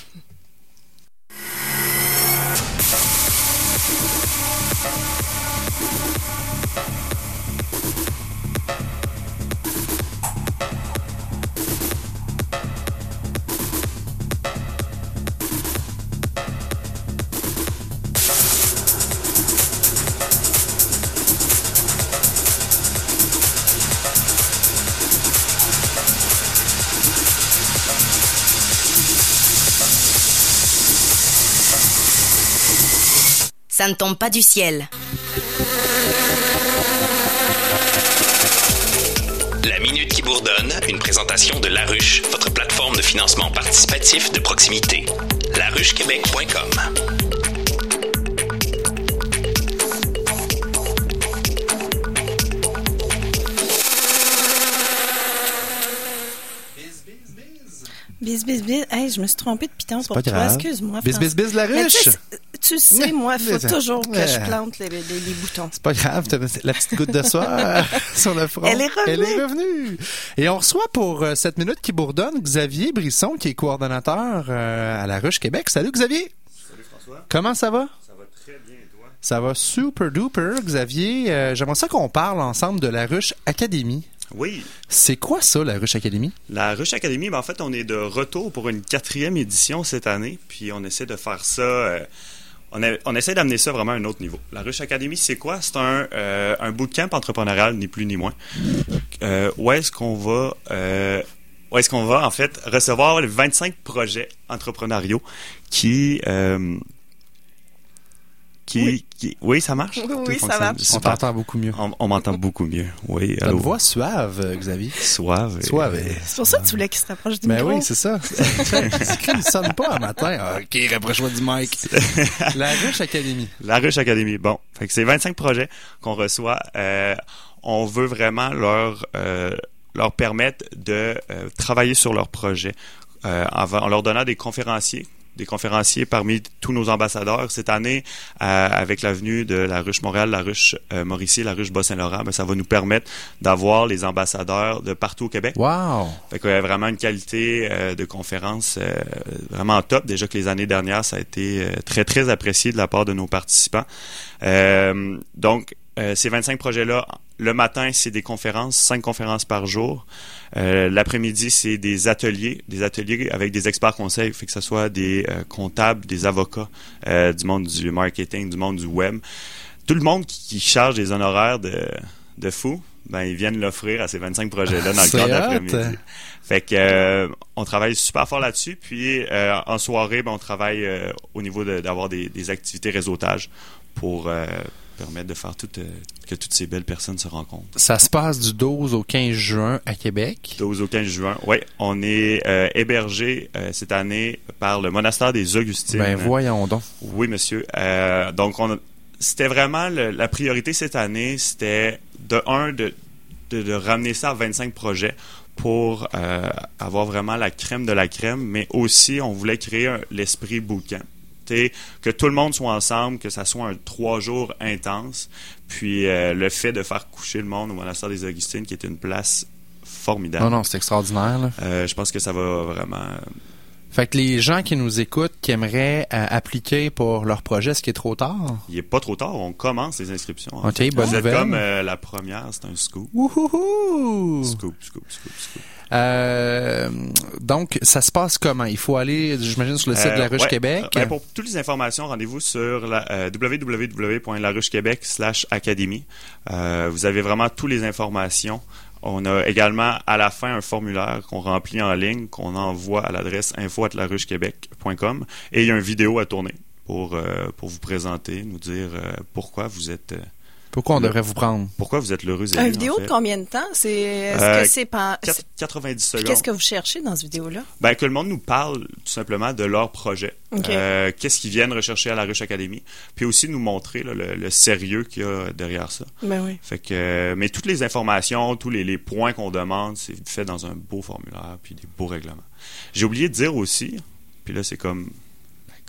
Ça ne tombe pas du ciel. La Minute qui bourdonne, une présentation de La Ruche, votre plateforme de financement participatif de proximité. laruchequebec.com Bis, bis, bis. Hey, je me suis trompée de piton pour pas toi. Excuse-moi. Bis, bis, bis, la ruche. tu sais, moi, il faut toujours que je plante les, les- les boutons. C'est pas grave, t'as la petite goutte de soie [laughs] sur le front. Elle est revenue. Elle est revenue. Et on reçoit pour euh, cette minute qui bourdonne Xavier Brisson, qui est coordonnateur euh, à la Ruche Québec. Salut Xavier. Salut François. Comment ça va? Ça va très bien, toi? Ça va super duper, Xavier. Euh, J'aimerais ça qu'on parle ensemble de la Ruche Académie. Oui, C'est quoi ça, la Ruche Académie? la Ruche Academy, ben, en fait, on est de retour pour une quatrième édition cette année, puis on essaie de faire ça. euh, on, a- on essaie d'amener ça vraiment à un autre niveau. La Ruche Academy, c'est quoi? C'est un, euh, un bootcamp entrepreneurial, ni plus ni moins. Euh, où est-ce qu'on va... où est-ce qu'on va, en fait, recevoir les 25 projets entrepreneuriaux qui... euh, qui, Oui. qui- oui, ça marche? Oui, Tout ça marche. On t'entend beaucoup mieux. On, on m'entend beaucoup mieux. Oui, une voix suave, Xavier. Suave. et- Suave. C'est pour ça que tu voulais qu'il se rapproche du Ben micro. oui, c'est ça. Il ne sonne pas un matin. Ah, OK, rapproche-moi du mic. [laughs] La Ruche Académie. La Ruche Academy. Bon, fait que c'est 25 projets qu'on reçoit. Euh, on veut vraiment leur euh, leur permettre de euh, travailler sur leur projet euh, en, en leur donnant des conférenciers des conférenciers parmi tous nos ambassadeurs. Cette année, euh, avec la venue de la Ruche Montréal, la Ruche euh, Mauricie, la Ruche Bas-Saint-Laurent, ben, ça va nous permettre d'avoir les ambassadeurs de partout au Québec. Wow. Fait qu'il y a vraiment une qualité euh, de conférence euh, vraiment top. Déjà que les années dernières, ça a été très, très apprécié de la part de nos participants. Euh, donc, euh, ces 25 projets-là, le matin, c'est des conférences, cinq conférences par jour. Euh, L'après-midi, c'est des ateliers, des ateliers avec des experts conseils, fait que ce soit des euh, comptables, des avocats, euh, du monde du marketing, du monde du web. Tout le monde qui, qui charge des honoraires de, de fou, ben, ils viennent l'offrir à ces 25 projets-là dans le cadre l'après-midi. Fait que euh, on travaille super fort là-dessus. Puis euh, en soirée, ben, on travaille euh, au niveau de- d'avoir des, des activités réseautage pour euh, permettre de faire tout, euh, que toutes ces belles personnes se rencontrent. Ça se passe du 12 au 15 juin à Québec. 12 au 15 juin. Oui, on est euh, hébergé euh, cette année par le monastère des Augustines. Ben voyons donc. Oui, monsieur. Donc, on a- c'était vraiment le- la priorité cette année, c'était de un de, de, de ramener ça à 25 projets pour avoir vraiment la crème de la crème, mais aussi on voulait créer l'esprit bootcamp. Que tout le monde soit ensemble, que ça soit un trois jours intense, puis euh, le fait de faire coucher le monde au monastère des Augustines, qui est une place formidable. Non, non, c'est extraordinaire. Là. Euh, je pense que ça va vraiment Fait que les gens qui nous écoutent, qui aimeraient euh, appliquer pour leur projet, est-ce qu'il est trop tard? Il est pas trop tard, on commence les inscriptions. en Ok, fait. bonne Vous êtes nouvelle. comme euh, la première, c'est un scoop. Wouhouhou! Scoop, scoop, scoop, scoop. Euh, donc, ça se passe comment? Il faut aller, j'imagine, sur le site de la Ruche ouais. Québec. Ben, pour toutes les informations, rendez-vous sur la, www.laruchequebec slash académie. Vous avez vraiment toutes les informations. On a également à la fin un formulaire qu'on remplit en ligne, qu'on envoie à l'adresse info@laruchequebec.com et il y a une vidéo à tourner pour euh, pour vous présenter, nous dire euh, pourquoi vous êtes euh, Pourquoi on le- devrait vous prendre? pourquoi vous êtes l'heureux Une élu, vidéo en de combien de temps? C'est, est-ce Euh, que c'est pas, Quatre- c'est- 90 puis secondes. qu'est-ce que vous cherchez dans cette vidéo-là? Ben, que le monde nous parle tout simplement de leur projet. Ok. Euh, Qu'est-ce qu'ils viennent rechercher à la Ruche Academy. Puis aussi nous montrer là, le, le sérieux qu'il y a derrière ça. Ben oui. Fait que, euh, mais toutes les informations, tous les, les points qu'on demande, c'est fait dans un beau formulaire puis des beaux règlements. J'ai oublié de dire aussi, puis là c'est comme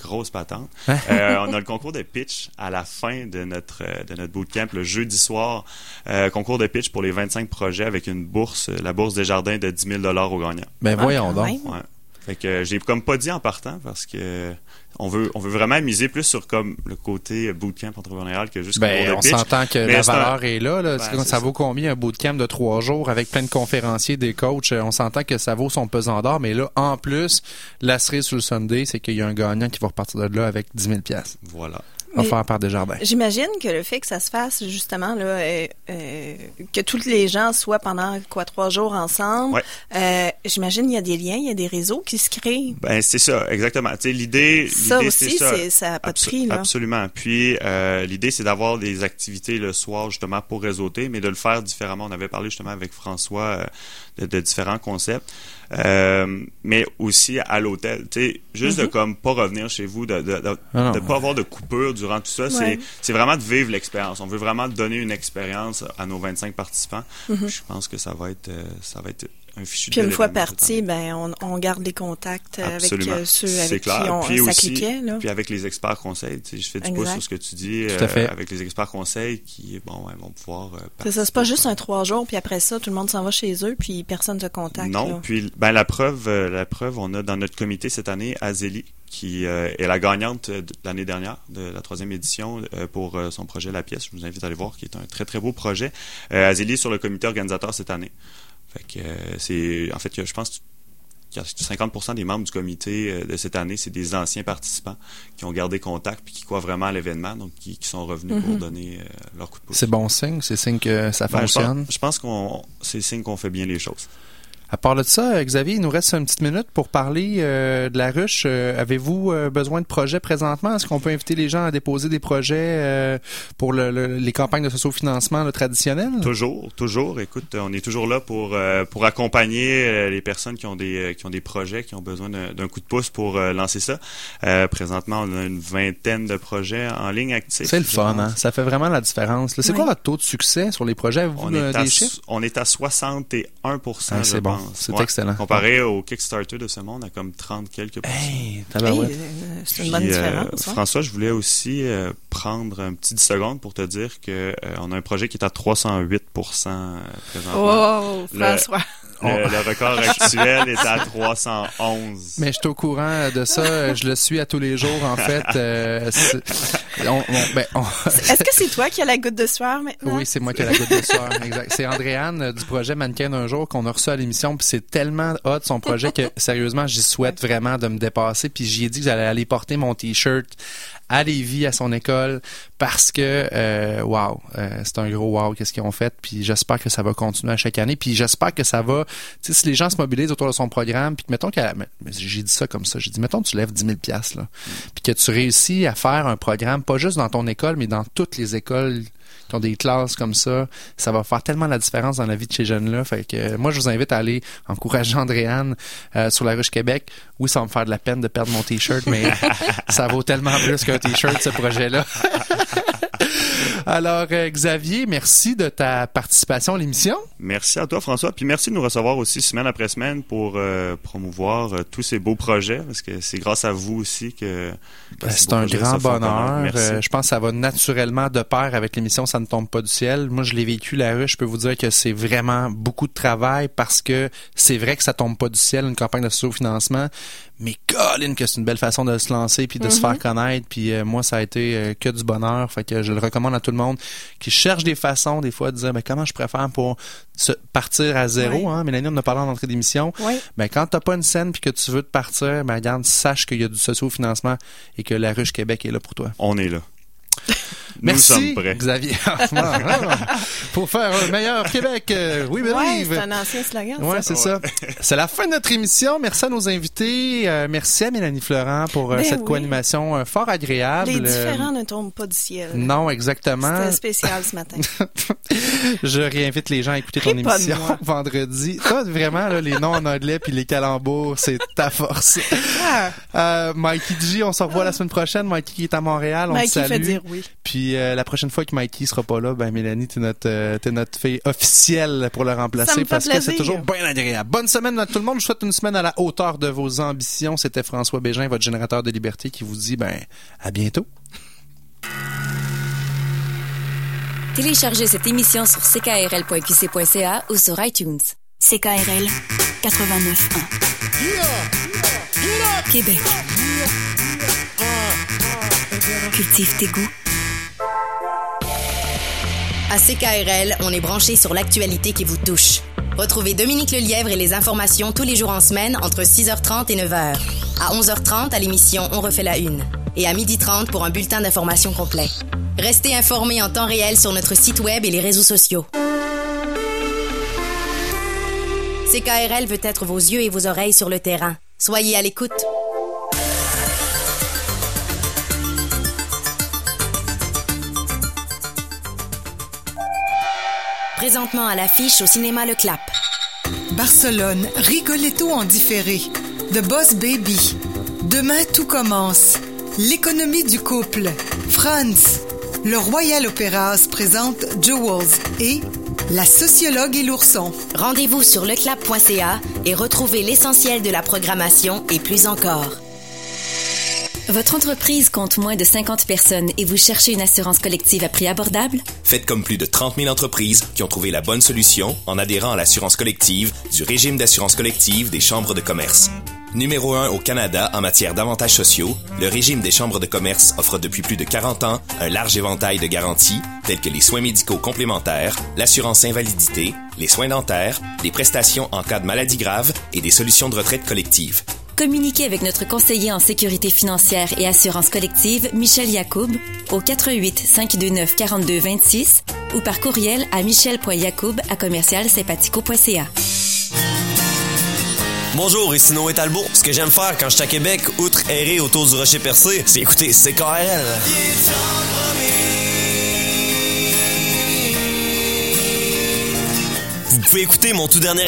grosse patente. Euh, on a le concours de pitch à la fin de notre euh, de notre bootcamp le jeudi soir. Euh, concours de pitch pour les 25 projets avec une bourse, la bourse des jardins de 10 000 dollars au gagnant. Ben Ah, voyons donc. Ouais. Fait que j'ai comme pas dit en partant parce que on veut on veut vraiment miser plus sur comme le côté bootcamp entrepreneurial que juste Ben, on s'entend que Mais la un- valeur est là. là. Ben, ça ça. vaut combien un bootcamp de trois jours avec plein de conférenciers, des coachs? Euh, On s'entend que ça vaut son pesant d'or, mais là, en plus, la cerise sur le Sunday, c'est qu'il y a un gagnant qui va repartir de là avec 10 000 piastres. Voilà. Offert par Desjardins. J'imagine que le fait que ça se fasse justement là, euh, euh, que toutes les gens soient pendant quoi trois jours ensemble, Ouais. euh, j'imagine il y a des liens, il y a des réseaux qui se créent. Ben c'est ça, exactement. Tu sais, l'idée, Ça aussi, c'est ça. c'est- ça a pas de prix, là. Absolument. Puis euh, l'idée, c'est d'avoir des activités le soir justement pour réseauter, mais de le faire différemment. On avait parlé justement avec François euh, de, de différents concepts, Euh, mais aussi à l'hôtel. Tu sais, juste de comme pas revenir chez vous, de de, de, Ah non. de pas avoir de coupure durant tout ça. Ouais. C'est c'est vraiment de vivre l'expérience. On veut vraiment donner une expérience à nos 25 participants. Je pense que ça va être euh, ça va être un fichu. Puis de une fois parti, ben on, on garde les contacts avec euh, ceux avec clair. qui on, puis ça aussi, cliquait. Là. Puis avec les experts conseils, tu sais, je fais du pouce sur ce que tu dis, Tout à euh, fait. avec les experts conseils qui, bon, ouais, vont pouvoir. euh, C'est ça, c'est pas juste un trois jours, puis après ça, tout le monde s'en va chez eux, puis personne ne te contacte. Non, là. puis ben la preuve, euh, la preuve, on a dans notre comité cette année Azélie qui euh, est la gagnante de l'année dernière de la troisième édition euh, pour euh, son projet La Pièce. Je vous invite à aller voir, qui est un très très beau projet. Euh, Azélie est sur le comité organisateur cette année. Fait que euh, c'est, en fait, je pense a 50% des membres du comité euh, de cette année, c'est des anciens participants qui ont gardé contact puis qui croient vraiment à l'événement, donc qui, qui sont revenus pour donner euh, leur coup de pouce. C'est bon signe, c'est signe que ça Ben, je fonctionne? pense, je pense qu'on, c'est signe qu'on fait bien les choses. À part de ça, Xavier, il nous reste une petite minute pour parler euh, de la ruche. Euh, Avez-vous euh, besoin de projets présentement? Est-ce qu'on peut inviter les gens à déposer des projets euh, pour le- le- les campagnes de sociofinancement là, traditionnelles? Toujours, toujours. Écoute, on est toujours là pour euh, pour accompagner euh, les personnes qui ont des euh, qui ont des projets, qui ont besoin d'un coup de pouce pour euh, lancer ça. Euh, présentement, on a une vingtaine de projets en ligne actifs. C'est le fun, hein? Ça fait vraiment la différence. C'est Oui. quoi votre taux de succès sur les projets? Avez-vous On euh, est, à, chiffres? on est à 61 Ah, c'est bon. Pense. C'est Ouais. excellent. Comparé au Kickstarter de ce monde, à comme 30 quelques. Hey, euh, c'est une bonne euh, différence. hein. François, je voulais aussi euh, prendre un petit 10 secondes pour te dire que euh, on a un projet qui est à 308 euh, présentement. Oh, Le- Le, le record actuel est à 311. [laughs] Mais je suis au courant de ça. Je le suis à tous les jours, en fait. Euh, on- ben, on- [laughs] Est-ce que c'est toi qui as la goutte de maintenant? Oui, c'est moi qui ai la goutte de soir. Exact. C'est Andréane euh, du projet Mannequin d'un jour qu'on a reçu à l'émission. Puis c'est tellement hot son projet que sérieusement, j'y souhaite vraiment de me dépasser. Puis j'y ai dit que j'allais aller porter mon t-shirt à Lévis, à son école, parce que euh, wow, euh, c'est un gros wow qu'est-ce qu'ils ont fait. Puis j'espère que ça va continuer à chaque année. Puis j'espère que ça va. Tu sais, si les gens se mobilisent autour de son programme, puis que mettons qu'à j'ai dit ça comme ça, j'ai dit mettons tu lèves 10 000 pièces là, puis que tu réussis à faire un programme pas juste dans ton école, mais dans toutes les écoles qui ont des classes comme ça, ça va faire tellement la différence dans la vie de ces jeunes-là. Fait que euh, moi, je vous invite à aller encourager Andréane euh, sur la ruche Québec. Oui, ça va me faire de la peine de perdre mon t-shirt, mais [laughs] ça vaut tellement plus qu'un t-shirt, ce projet-là. [laughs] [laughs] Alors, euh, Xavier, merci de ta participation à l'émission. Merci à toi, François. Puis merci de nous recevoir aussi semaine après semaine pour euh, promouvoir euh, tous ces beaux projets, parce que c'est grâce à vous aussi que. que Ben, ces C'est un grand bonheur. Merci. Euh, je pense que ça va naturellement de pair avec l'émission Ça ne tombe pas du ciel. Moi, je l'ai vécu la rue. Je peux vous dire que c'est vraiment beaucoup de travail parce que c'est vrai que ça tombe pas du ciel, une campagne de sous-financement. Mais Colin, que c'est une belle façon de se lancer puis de se faire connaître. Puis euh, moi, ça a été euh, que du bonheur. Fait que je le recommande à tout le monde qui cherche des façons, des fois, de dire ben, comment je préfère pour se partir à zéro. Ouais. Hein? Mélanie, on en a parlé en entrée d'émission. Oui. Ben, quand t'as pas une scène puis que tu veux te partir, ben, regarde, sache qu'il y a du socio-financement et que la Ruche Québec est là pour toi. On est là. Merci, Nous sommes prêts. Xavier. [laughs] pour faire un meilleur Québec. euh, oui, Ouais, believe. c'est un ancien slogan. Ouais, ça. c'est ça. [laughs] C'est la fin de notre émission. Merci à nos invités. Euh, merci à Mélanie Florent pour euh, Ben cette oui. co-animation euh, fort agréable. Les Euh, différents ne tombent pas du ciel. non, exactement. C'était spécial ce matin. [laughs] Je réinvite les gens à écouter ton émission vendredi. Toi, vraiment, là, les noms en anglais puis les calembours, c'est ta force. Ah, Euh, Mikey G, on se revoit la semaine prochaine. Mikey qui est à Montréal, on Mikey te salue. fait dire oui. Puis euh, la prochaine fois que Mikey sera pas là, ben Mélanie, t'es notre euh, t'es notre fille officielle pour le remplacer parce que c'est toujours bien agréable. Bonne semaine à tout le monde. Je vous souhaite une semaine à la hauteur de vos ambitions. C'était François Bégin, votre générateur de liberté, qui vous dit ben à bientôt. Téléchargez cette émission sur ckrl.qc.ca ou sur iTunes. CKRL 89.1. Québec. Cultive tes goûts. À CKRL, on est branché sur l'actualité qui vous touche. Retrouvez Dominique Lelièvre et les informations tous les jours en semaine entre 6h30 et 9h. À 11h30, à l'émission On refait la une. et à 12h30 pour un bulletin d'information complet. Restez informés en temps réel sur notre site web et les réseaux sociaux. CKRL veut être vos yeux et vos oreilles sur le terrain. Soyez à l'écoute. Présentement à l'affiche au cinéma Le Clap. Barcelone, Rigoletto en différé. The Boss Baby. Demain tout commence. L'économie du couple. Franz. Le Royal Opera se présente Jewels et La sociologue et l'ourson. Rendez-vous sur leclap.ca et retrouvez l'essentiel de la programmation et plus encore. Votre entreprise compte moins de 50 personnes et vous cherchez une assurance collective à prix abordable? Faites comme plus de 30 000 entreprises qui ont trouvé la bonne solution en adhérant à l'assurance collective du régime d'assurance collective des chambres de commerce. Numéro 1 au Canada en matière d'avantages sociaux, le régime des chambres de commerce offre depuis plus de 40 ans un large éventail de garanties telles que les soins médicaux complémentaires, l'assurance invalidité, les soins dentaires, les prestations en cas de maladie grave et des solutions de retraite collective. Communiquez avec notre conseiller en sécurité financière et assurance collective, Michel Yacoub, au 88 529 42 26 ou par courriel à michel.yacoub à commercial sympathico.ca. Bonjour, ici Noé Talbot. Ce que j'aime faire quand je suis à Québec, outre errer autour du rocher percé, c'est écouter CKRL. Vous pouvez écouter mon tout dernier